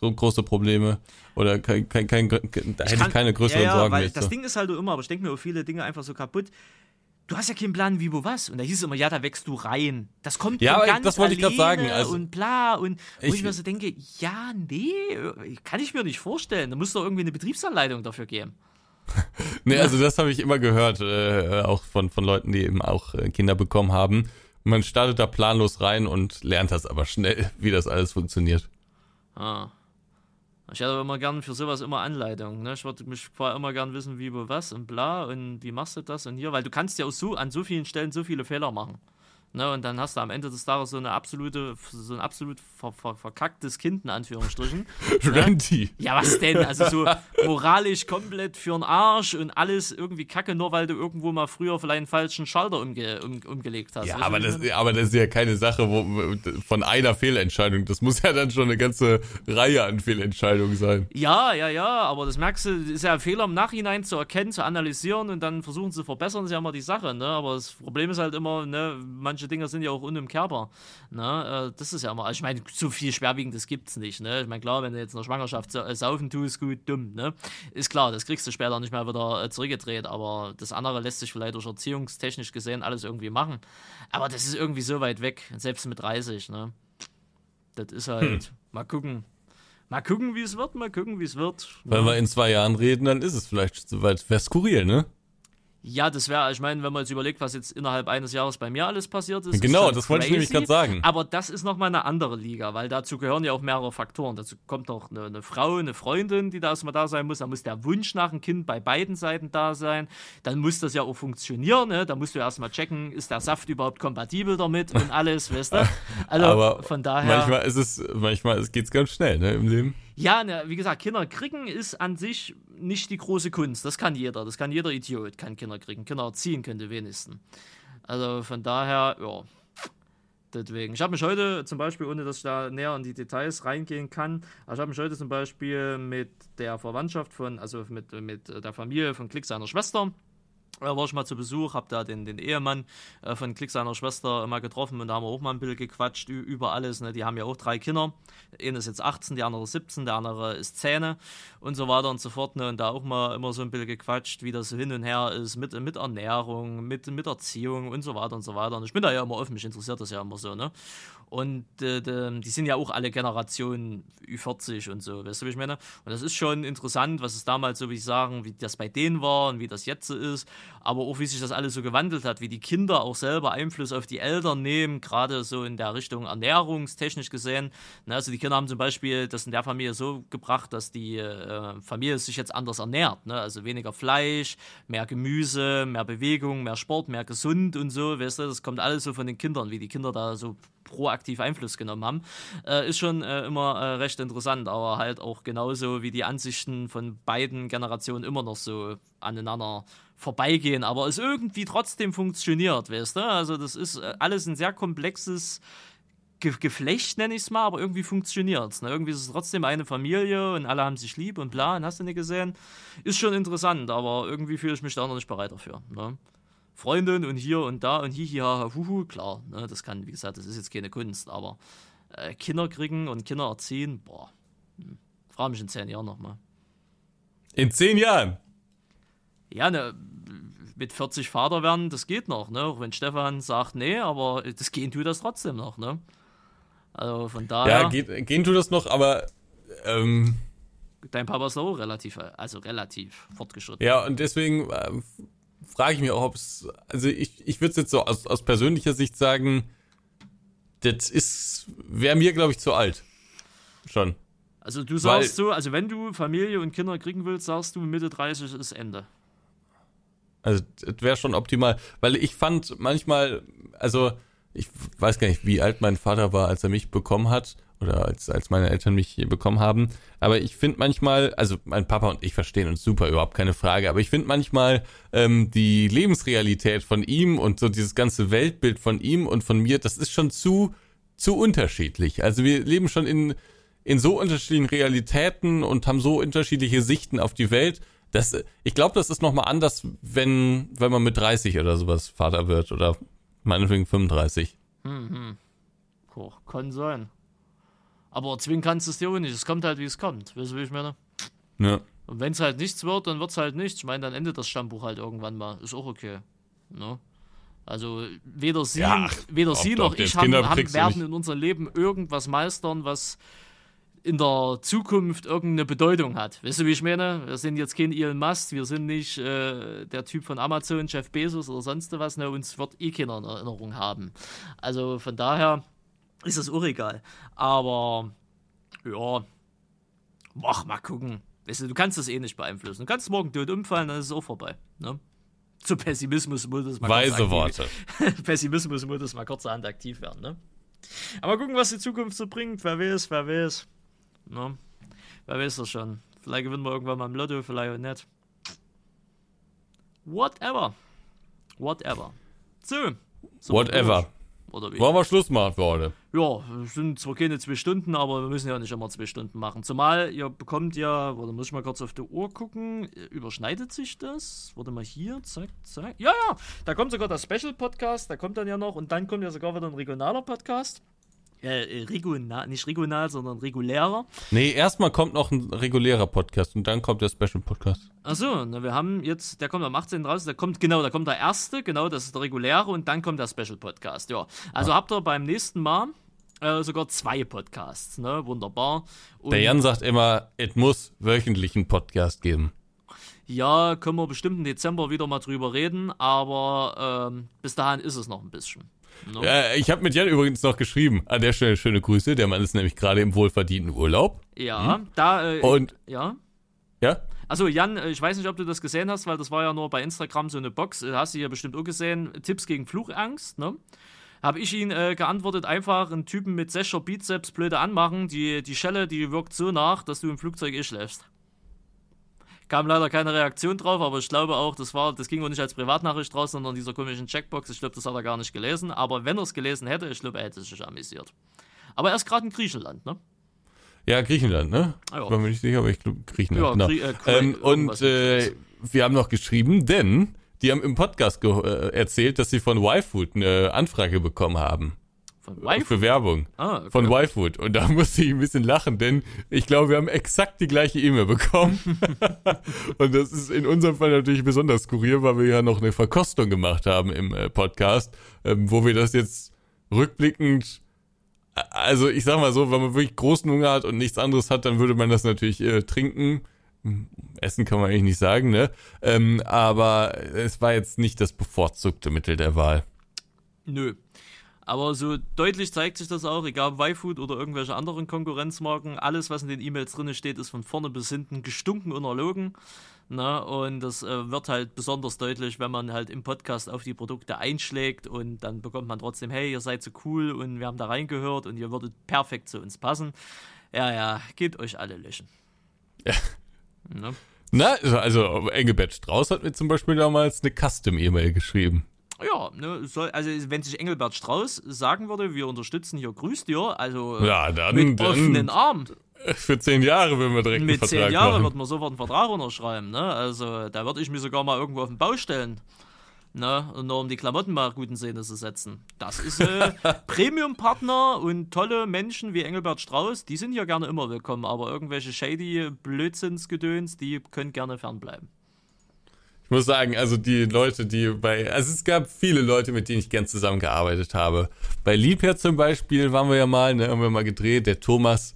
äh, große Probleme. Oder kein, kein, kein, da hätte ich, kann, keine größeren ja, ja, Sorgen. Weil das so. Ding ist halt immer, aber ich denke mir auch viele Dinge einfach so kaputt. Du hast ja keinen Plan, wie, wo, was. Und da hieß es immer, ja, da wächst du rein. Das kommt ja, ganz das wollte ich gerade sagen. Also, und bla. Und wo ich, ich mir so denke, ja, nee, kann ich mir nicht vorstellen. Da muss doch irgendwie eine Betriebsanleitung dafür geben. nee, also das habe ich immer gehört, äh, auch von, von Leuten, die eben auch äh, Kinder bekommen haben. Man startet da planlos rein und lernt das aber schnell, wie das alles funktioniert. Ah. Ich hätte immer gern für sowas immer Anleitung. Ne? Ich würde mich vorher immer gern wissen, wie, wo, was und bla und wie machst du das und hier, weil du kannst ja auch so an so vielen Stellen so viele Fehler machen. Ne, und dann hast du am Ende des Tages so eine absolute, so ein absolut ver, ver, verkacktes Kind, in Anführungsstrichen. Randy. Ne? Ja, was denn? Also so moralisch komplett für den Arsch und alles irgendwie kacke, nur weil du irgendwo mal früher vielleicht einen falschen Schalter umge, um, umgelegt hast. Ja, aber das, aber das ist ja keine Sache wo, von einer Fehlentscheidung. Das muss ja dann schon eine ganze Reihe an Fehlentscheidungen sein. Ja, ja, ja, aber das merkst du, ist ja ein Fehler im Nachhinein zu erkennen, zu analysieren und dann versuchen zu verbessern, ist ja immer die Sache. Ne? Aber das Problem ist halt immer, ne, manche manche Dinge sind ja auch unumkehrbar. Ne? Äh, das ist ja immer, also ich meine, so viel Schwerwiegendes gibt es nicht. Ne? Ich meine, klar, wenn du jetzt in der Schwangerschaft äh, saufen tust, gut, dumm. Ne? Ist klar, das kriegst du später nicht mehr wieder äh, zurückgedreht, aber das andere lässt sich vielleicht durch erziehungstechnisch gesehen alles irgendwie machen. Aber das ist irgendwie so weit weg, selbst mit 30. Ne? Das ist halt, hm. mal gucken. Mal gucken, wie es wird, mal gucken, wie es wird. Wenn wir in zwei Jahren reden, dann ist es vielleicht soweit. Wäre skurril, ne? Ja, das wäre, ich meine, wenn man jetzt überlegt, was jetzt innerhalb eines Jahres bei mir alles passiert ist. Genau, ist das wollte ich nämlich gerade sagen. Aber das ist nochmal eine andere Liga, weil dazu gehören ja auch mehrere Faktoren. Dazu kommt noch eine, eine Frau, eine Freundin, die da erstmal da sein muss. Da muss der Wunsch nach einem Kind bei beiden Seiten da sein. Dann muss das ja auch funktionieren. Ne? Da musst du erstmal checken, ist der Saft überhaupt kompatibel damit und alles, weißt du? Also Aber von daher. Manchmal ist es, manchmal geht es ganz schnell ne, im Leben. Ja, ne, wie gesagt, Kinder kriegen ist an sich nicht die große Kunst. Das kann jeder. Das kann jeder Idiot, kann Kinder kriegen. Kinder erziehen könnte wenigstens. Also von daher, ja. Deswegen. Ich habe mich heute zum Beispiel, ohne dass ich da näher in die Details reingehen kann, ich habe mich heute zum Beispiel mit der Verwandtschaft von, also mit, mit der Familie von Klick seiner Schwester da war ich mal zu Besuch, habe da den, den Ehemann äh, von Klick seiner Schwester mal getroffen und da haben wir auch mal ein bisschen gequatscht über alles. Ne? Die haben ja auch drei Kinder. Einer ist jetzt 18, der andere ist 17, der andere ist 10 und so weiter und so fort. Ne? Und da auch mal immer so ein bisschen gequatscht, wie das hin und her ist mit, mit Ernährung, mit, mit Erziehung und so weiter und so weiter. Und ich bin da ja immer offen, mich interessiert das ja immer so. Ne? Und äh, die sind ja auch alle Generationen Ü40 und so, weißt du, wie ich meine? Und das ist schon interessant, was es damals, so wie ich sagen, wie das bei denen war und wie das jetzt so ist. Aber auch wie sich das alles so gewandelt hat, wie die Kinder auch selber Einfluss auf die Eltern nehmen, gerade so in der Richtung ernährungstechnisch gesehen. Ne, also die Kinder haben zum Beispiel das in der Familie so gebracht, dass die äh, Familie sich jetzt anders ernährt. Ne? Also weniger Fleisch, mehr Gemüse, mehr Bewegung, mehr Sport, mehr gesund und so. Weißt du, das kommt alles so von den Kindern, wie die Kinder da so proaktiv Einfluss genommen haben, äh, ist schon äh, immer äh, recht interessant, aber halt auch genauso wie die Ansichten von beiden Generationen immer noch so aneinander vorbeigehen, aber es irgendwie trotzdem funktioniert, weißt du? Also das ist äh, alles ein sehr komplexes Ge Geflecht, nenne ich es mal, aber irgendwie funktioniert es. Ne? Irgendwie ist es trotzdem eine Familie und alle haben sich lieb und bla, und hast du nicht gesehen? Ist schon interessant, aber irgendwie fühle ich mich da noch nicht bereit dafür. Ne? Freundin und hier und da und hihi, haha, huhu, klar, ne? das kann, wie gesagt, das ist jetzt keine Kunst, aber äh, Kinder kriegen und Kinder erziehen, boah, hm. frage mich in zehn Jahren nochmal. In zehn Jahren? Ja, ne, mit 40 Vater werden, das geht noch, ne? Auch wenn Stefan sagt, nee, aber das gehen tut das trotzdem noch, ne? Also von daher. Ja, geht, gehen tut das noch, aber ähm, dein Papa ist auch relativ, also relativ fortgeschritten. Ja, und deswegen äh, frage ich mich auch, ob es, also ich, ich würde es jetzt so aus, aus persönlicher Sicht sagen, das ist, wäre mir, glaube ich, zu alt. Schon. Also du sagst Weil, so, also wenn du Familie und Kinder kriegen willst, sagst du Mitte 30 ist Ende. Also das wäre schon optimal, weil ich fand manchmal, also ich weiß gar nicht, wie alt mein Vater war, als er mich bekommen hat oder als, als meine Eltern mich bekommen haben. Aber ich finde manchmal, also mein Papa und ich verstehen uns super, überhaupt keine Frage, aber ich finde manchmal ähm, die Lebensrealität von ihm und so dieses ganze Weltbild von ihm und von mir, das ist schon zu, zu unterschiedlich. Also wir leben schon in, in so unterschiedlichen Realitäten und haben so unterschiedliche Sichten auf die Welt. Das, ich glaube, das ist nochmal anders, wenn, wenn man mit 30 oder sowas Vater wird oder meinetwegen 35. Hm, hm. Oh, kann sein. Aber zwingen kannst du es dir auch nicht. Es kommt halt, wie es kommt. Weißt du, wie ich meine? Ja. Und wenn es halt nichts wird, dann wird es halt nichts. Ich meine, dann endet das Stammbuch halt irgendwann mal. Ist auch okay. Ne? Also weder sie, ja, weder sie noch ich haben, haben werden in unserem Leben irgendwas meistern, was in der Zukunft irgendeine Bedeutung hat. Weißt du, wie ich meine? Wir sind jetzt kein Elon Musk, wir sind nicht äh, der Typ von Amazon, Jeff Bezos oder sonst was. Ne? Uns wird eh keine Erinnerung haben. Also von daher ist das auch egal. Aber ja, mach mal gucken. Weißt du, du kannst das eh nicht beeinflussen. Du kannst morgen tot umfallen, dann ist es auch vorbei. Ne? Zu Pessimismus-Modus mal Weise Worte. Pessimismus-Modus mal kurzerhand aktiv werden. Ne? Aber gucken, was die Zukunft so bringt. Wer weiß, wer weiß. Ne? Wer weiß das schon. Vielleicht gewinnen wir irgendwann mal im Lotto, vielleicht auch nicht. Whatever. Whatever. So. Whatever. Oder wie? Wollen wir Schluss machen für heute? Ja, es sind zwar keine zwei Stunden, aber wir müssen ja nicht immer zwei Stunden machen. Zumal ihr bekommt ja, oder muss ich mal kurz auf die Uhr gucken, überschneidet sich das? Warte mal hier, zack, zack. Ja, ja, da kommt sogar der Special-Podcast, da kommt dann ja noch und dann kommt ja sogar wieder ein regionaler Podcast äh, regional, nicht regional, sondern regulärer. Nee, erstmal kommt noch ein regulärer Podcast und dann kommt der Special Podcast. Achso, na, wir haben jetzt, der kommt am 18. raus, der kommt, genau, da kommt der erste, genau, das ist der reguläre und dann kommt der Special Podcast, ja. Also ah. habt ihr beim nächsten Mal äh, sogar zwei Podcasts, ne, wunderbar. Und der Jan sagt immer, es muss wöchentlich einen Podcast geben. Ja, können wir bestimmt im Dezember wieder mal drüber reden, aber ähm, bis dahin ist es noch ein bisschen. No. Ja, ich habe mit Jan übrigens noch geschrieben. An der Stelle schöne Grüße. Der Mann ist nämlich gerade im wohlverdienten Urlaub. Ja, hm? da. Äh, Und. Ja. Ja? Also Jan, äh, ich weiß nicht, ob du das gesehen hast, weil das war ja nur bei Instagram so eine Box. Äh, hast du ja bestimmt auch gesehen. Tipps gegen Fluchangst, ne? Habe ich ihn äh, geantwortet, einfach einen Typen mit Sescher Bizeps blöde anmachen. Die, die Schelle, die wirkt so nach, dass du im Flugzeug eh schläfst. Kam leider keine Reaktion drauf, aber ich glaube auch, das war, das ging auch nicht als Privatnachricht raus, sondern dieser komischen Checkbox. Ich glaube, das hat er gar nicht gelesen. Aber wenn er es gelesen hätte, ich glaube, er hätte sich amüsiert. Aber er ist gerade in Griechenland, ne? Ja, Griechenland, ne? Ah, ja. Ich war mir nicht sicher, aber ich glaube Griechenland. Ja, genau. Grie äh, ähm, und äh, wir haben noch geschrieben, denn die haben im Podcast äh, erzählt, dass sie von YFood eine Anfrage bekommen haben. Von Y Für Werbung. Ah, okay. Von YFood. Und da musste ich ein bisschen lachen, denn ich glaube, wir haben exakt die gleiche E-Mail bekommen. und das ist in unserem Fall natürlich besonders skurril, weil wir ja noch eine Verkostung gemacht haben im äh, Podcast, ähm, wo wir das jetzt rückblickend also ich sag mal so, wenn man wirklich großen Hunger hat und nichts anderes hat, dann würde man das natürlich äh, trinken. Essen kann man eigentlich nicht sagen, ne? Ähm, aber es war jetzt nicht das bevorzugte Mittel der Wahl. Nö. Aber so deutlich zeigt sich das auch, egal ob Y-Food oder irgendwelche anderen Konkurrenzmarken, alles, was in den E-Mails drin steht, ist von vorne bis hinten gestunken und erlogen. Na, ne? und das äh, wird halt besonders deutlich, wenn man halt im Podcast auf die Produkte einschlägt und dann bekommt man trotzdem, hey, ihr seid so cool und wir haben da reingehört und ihr würdet perfekt zu uns passen. Ja, ja, geht euch alle löschen. Ja. Ne? Na, also Engelbert Strauß hat mir zum Beispiel damals eine Custom-E-Mail geschrieben. Ja, ne, soll, also wenn sich Engelbert Strauß sagen würde, wir unterstützen hier, grüßt dir, also ja, dann, mit offenen Armen. Für zehn Jahre würden wir direkt mit einen Vertrag Mit zehn Jahren wird man sofort einen Vertrag unterschreiben, ne? Also da würde ich mich sogar mal irgendwo auf den Bau stellen. Ne, nur um die Klamotten mal gut in Szene zu setzen. Das ist äh, Premium-Partner und tolle Menschen wie Engelbert Strauß, die sind hier gerne immer willkommen, aber irgendwelche shady Blödsinnsgedöns, die können gerne fernbleiben. Ich muss sagen, also die Leute, die bei, also es gab viele Leute, mit denen ich gern zusammengearbeitet habe. Bei Liebherr zum Beispiel waren wir ja mal, ne, haben wir mal gedreht, der Thomas,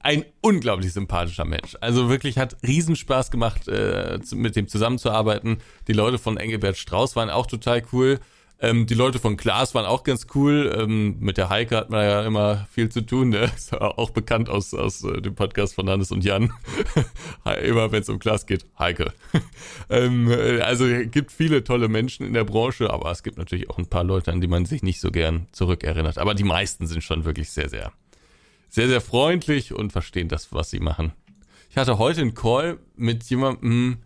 ein unglaublich sympathischer Mensch. Also wirklich hat Riesenspaß gemacht, äh, mit dem zusammenzuarbeiten. Die Leute von Engelbert Strauß waren auch total cool. Ähm, die Leute von Klaas waren auch ganz cool. Ähm, mit der Heike hat man ja immer viel zu tun. Der ist auch bekannt aus, aus äh, dem Podcast von Hannes und Jan. immer wenn es um Klaas geht, Heike. ähm, äh, also gibt viele tolle Menschen in der Branche, aber es gibt natürlich auch ein paar Leute, an die man sich nicht so gern zurückerinnert. Aber die meisten sind schon wirklich sehr, sehr, sehr, sehr freundlich und verstehen das, was sie machen. Ich hatte heute einen Call mit jemandem,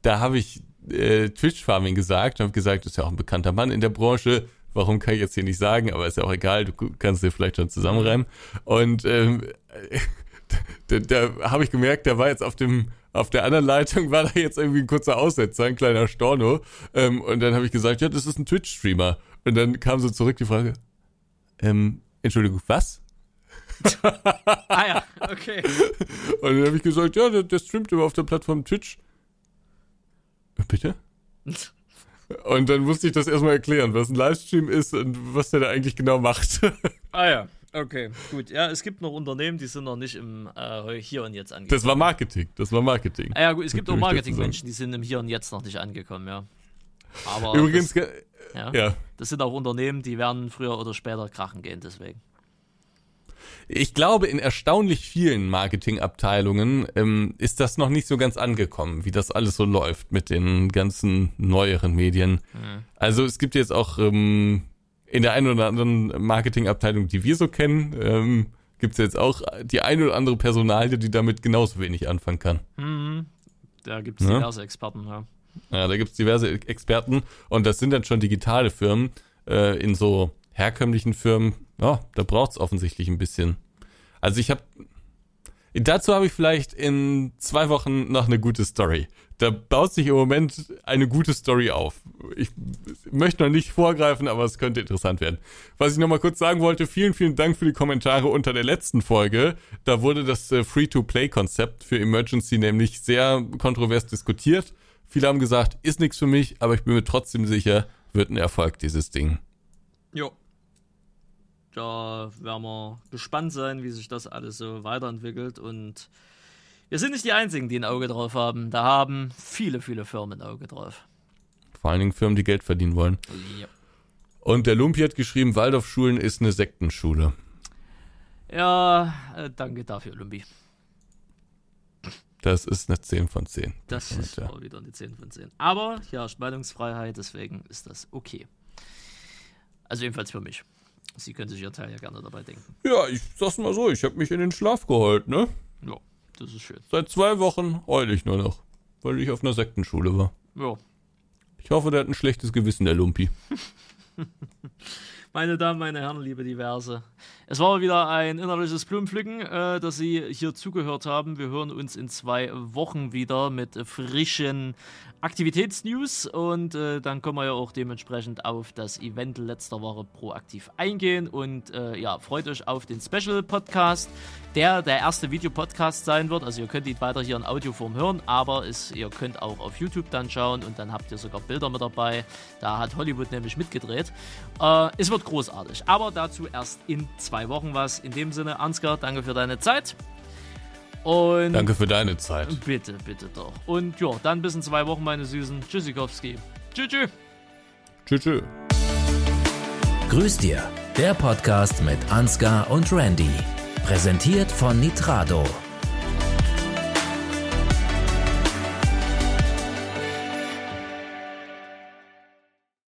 da habe ich äh, Twitch-Farming gesagt und habe gesagt, das ist ja auch ein bekannter Mann in der Branche. Warum kann ich jetzt hier nicht sagen, aber ist ja auch egal, du kannst dir vielleicht schon zusammenreimen. Und ähm, da, da habe ich gemerkt, der war jetzt auf dem auf der anderen Leitung war da jetzt irgendwie ein kurzer Aussetzer, ein kleiner Storno. Ähm, und dann habe ich gesagt, ja, das ist ein Twitch-Streamer. Und dann kam so zurück die Frage, ähm, Entschuldigung, was? ah ja, okay. Und dann habe ich gesagt, ja, der, der streamt immer auf der Plattform Twitch. Bitte? Und dann musste ich das erstmal erklären, was ein Livestream ist und was der da eigentlich genau macht. Ah ja, okay, gut. Ja, es gibt noch Unternehmen, die sind noch nicht im äh, Hier und Jetzt angekommen. Das war Marketing, das war Marketing. Ah ja, gut, es gibt auch Marketingmenschen, die sind im Hier und Jetzt noch nicht angekommen, ja. Aber Übrigens, das, ja, ja. das sind auch Unternehmen, die werden früher oder später krachen gehen, deswegen. Ich glaube, in erstaunlich vielen Marketingabteilungen ähm, ist das noch nicht so ganz angekommen, wie das alles so läuft mit den ganzen neueren Medien. Mhm. Also es gibt jetzt auch ähm, in der einen oder anderen Marketingabteilung, die wir so kennen, ähm, gibt es jetzt auch die eine oder andere Personalie, die damit genauso wenig anfangen kann. Mhm. Da gibt es ja? diverse Experten, ja. Ja, da gibt es diverse Experten und das sind dann schon digitale Firmen äh, in so herkömmlichen Firmen, ja, da braucht es offensichtlich ein bisschen. Also ich habe, dazu habe ich vielleicht in zwei Wochen noch eine gute Story. Da baut sich im Moment eine gute Story auf. Ich möchte noch nicht vorgreifen, aber es könnte interessant werden. Was ich noch mal kurz sagen wollte, vielen, vielen Dank für die Kommentare unter der letzten Folge. Da wurde das äh, Free-to-Play-Konzept für Emergency nämlich sehr kontrovers diskutiert. Viele haben gesagt, ist nichts für mich, aber ich bin mir trotzdem sicher, wird ein Erfolg, dieses Ding. Jo, da werden wir gespannt sein, wie sich das alles so weiterentwickelt. Und wir sind nicht die Einzigen, die ein Auge drauf haben. Da haben viele, viele Firmen ein Auge drauf. Vor allen Dingen Firmen, die Geld verdienen wollen. Ja. Und der Lumpi hat geschrieben, Waldorfschulen ist eine Sektenschule. Ja, äh, danke dafür, Lumpi. Das ist eine 10 von 10. Das ist ja. wieder eine 10 von 10. Aber ja, Spaltungsfreiheit, deswegen ist das okay. Also jedenfalls für mich. Sie können sich Ihr Teil ja gerne dabei denken. Ja, ich sag's mal so, ich habe mich in den Schlaf geheult, ne? Ja, das ist schön. Seit zwei Wochen heule ich nur noch, weil ich auf einer Sektenschule war. Ja. Ich hoffe, der hat ein schlechtes Gewissen, der Lumpi. meine Damen, meine Herren, liebe Diverse. Es war wieder ein innerliches Blumenpflücken, äh, dass Sie hier zugehört haben. Wir hören uns in zwei Wochen wieder mit frischen Aktivitätsnews und äh, dann können wir ja auch dementsprechend auf das Event letzter Woche proaktiv eingehen und äh, ja, freut euch auf den Special Podcast, der der erste Videopodcast sein wird. Also ihr könnt ihn weiter hier in Audioform hören, aber es, ihr könnt auch auf YouTube dann schauen und dann habt ihr sogar Bilder mit dabei. Da hat Hollywood nämlich mitgedreht. Äh, es wird großartig, aber dazu erst in zwei Wochen was. In dem Sinne, Ansgar, danke für deine Zeit. Und Danke für deine Zeit. Bitte, bitte doch. Und ja, dann bis in zwei Wochen, meine Süßen. Tschüssikowski. Tschüss, tschüss. Tschüss. tschüss. Grüß dir, der Podcast mit Ansgar und Randy. Präsentiert von Nitrado.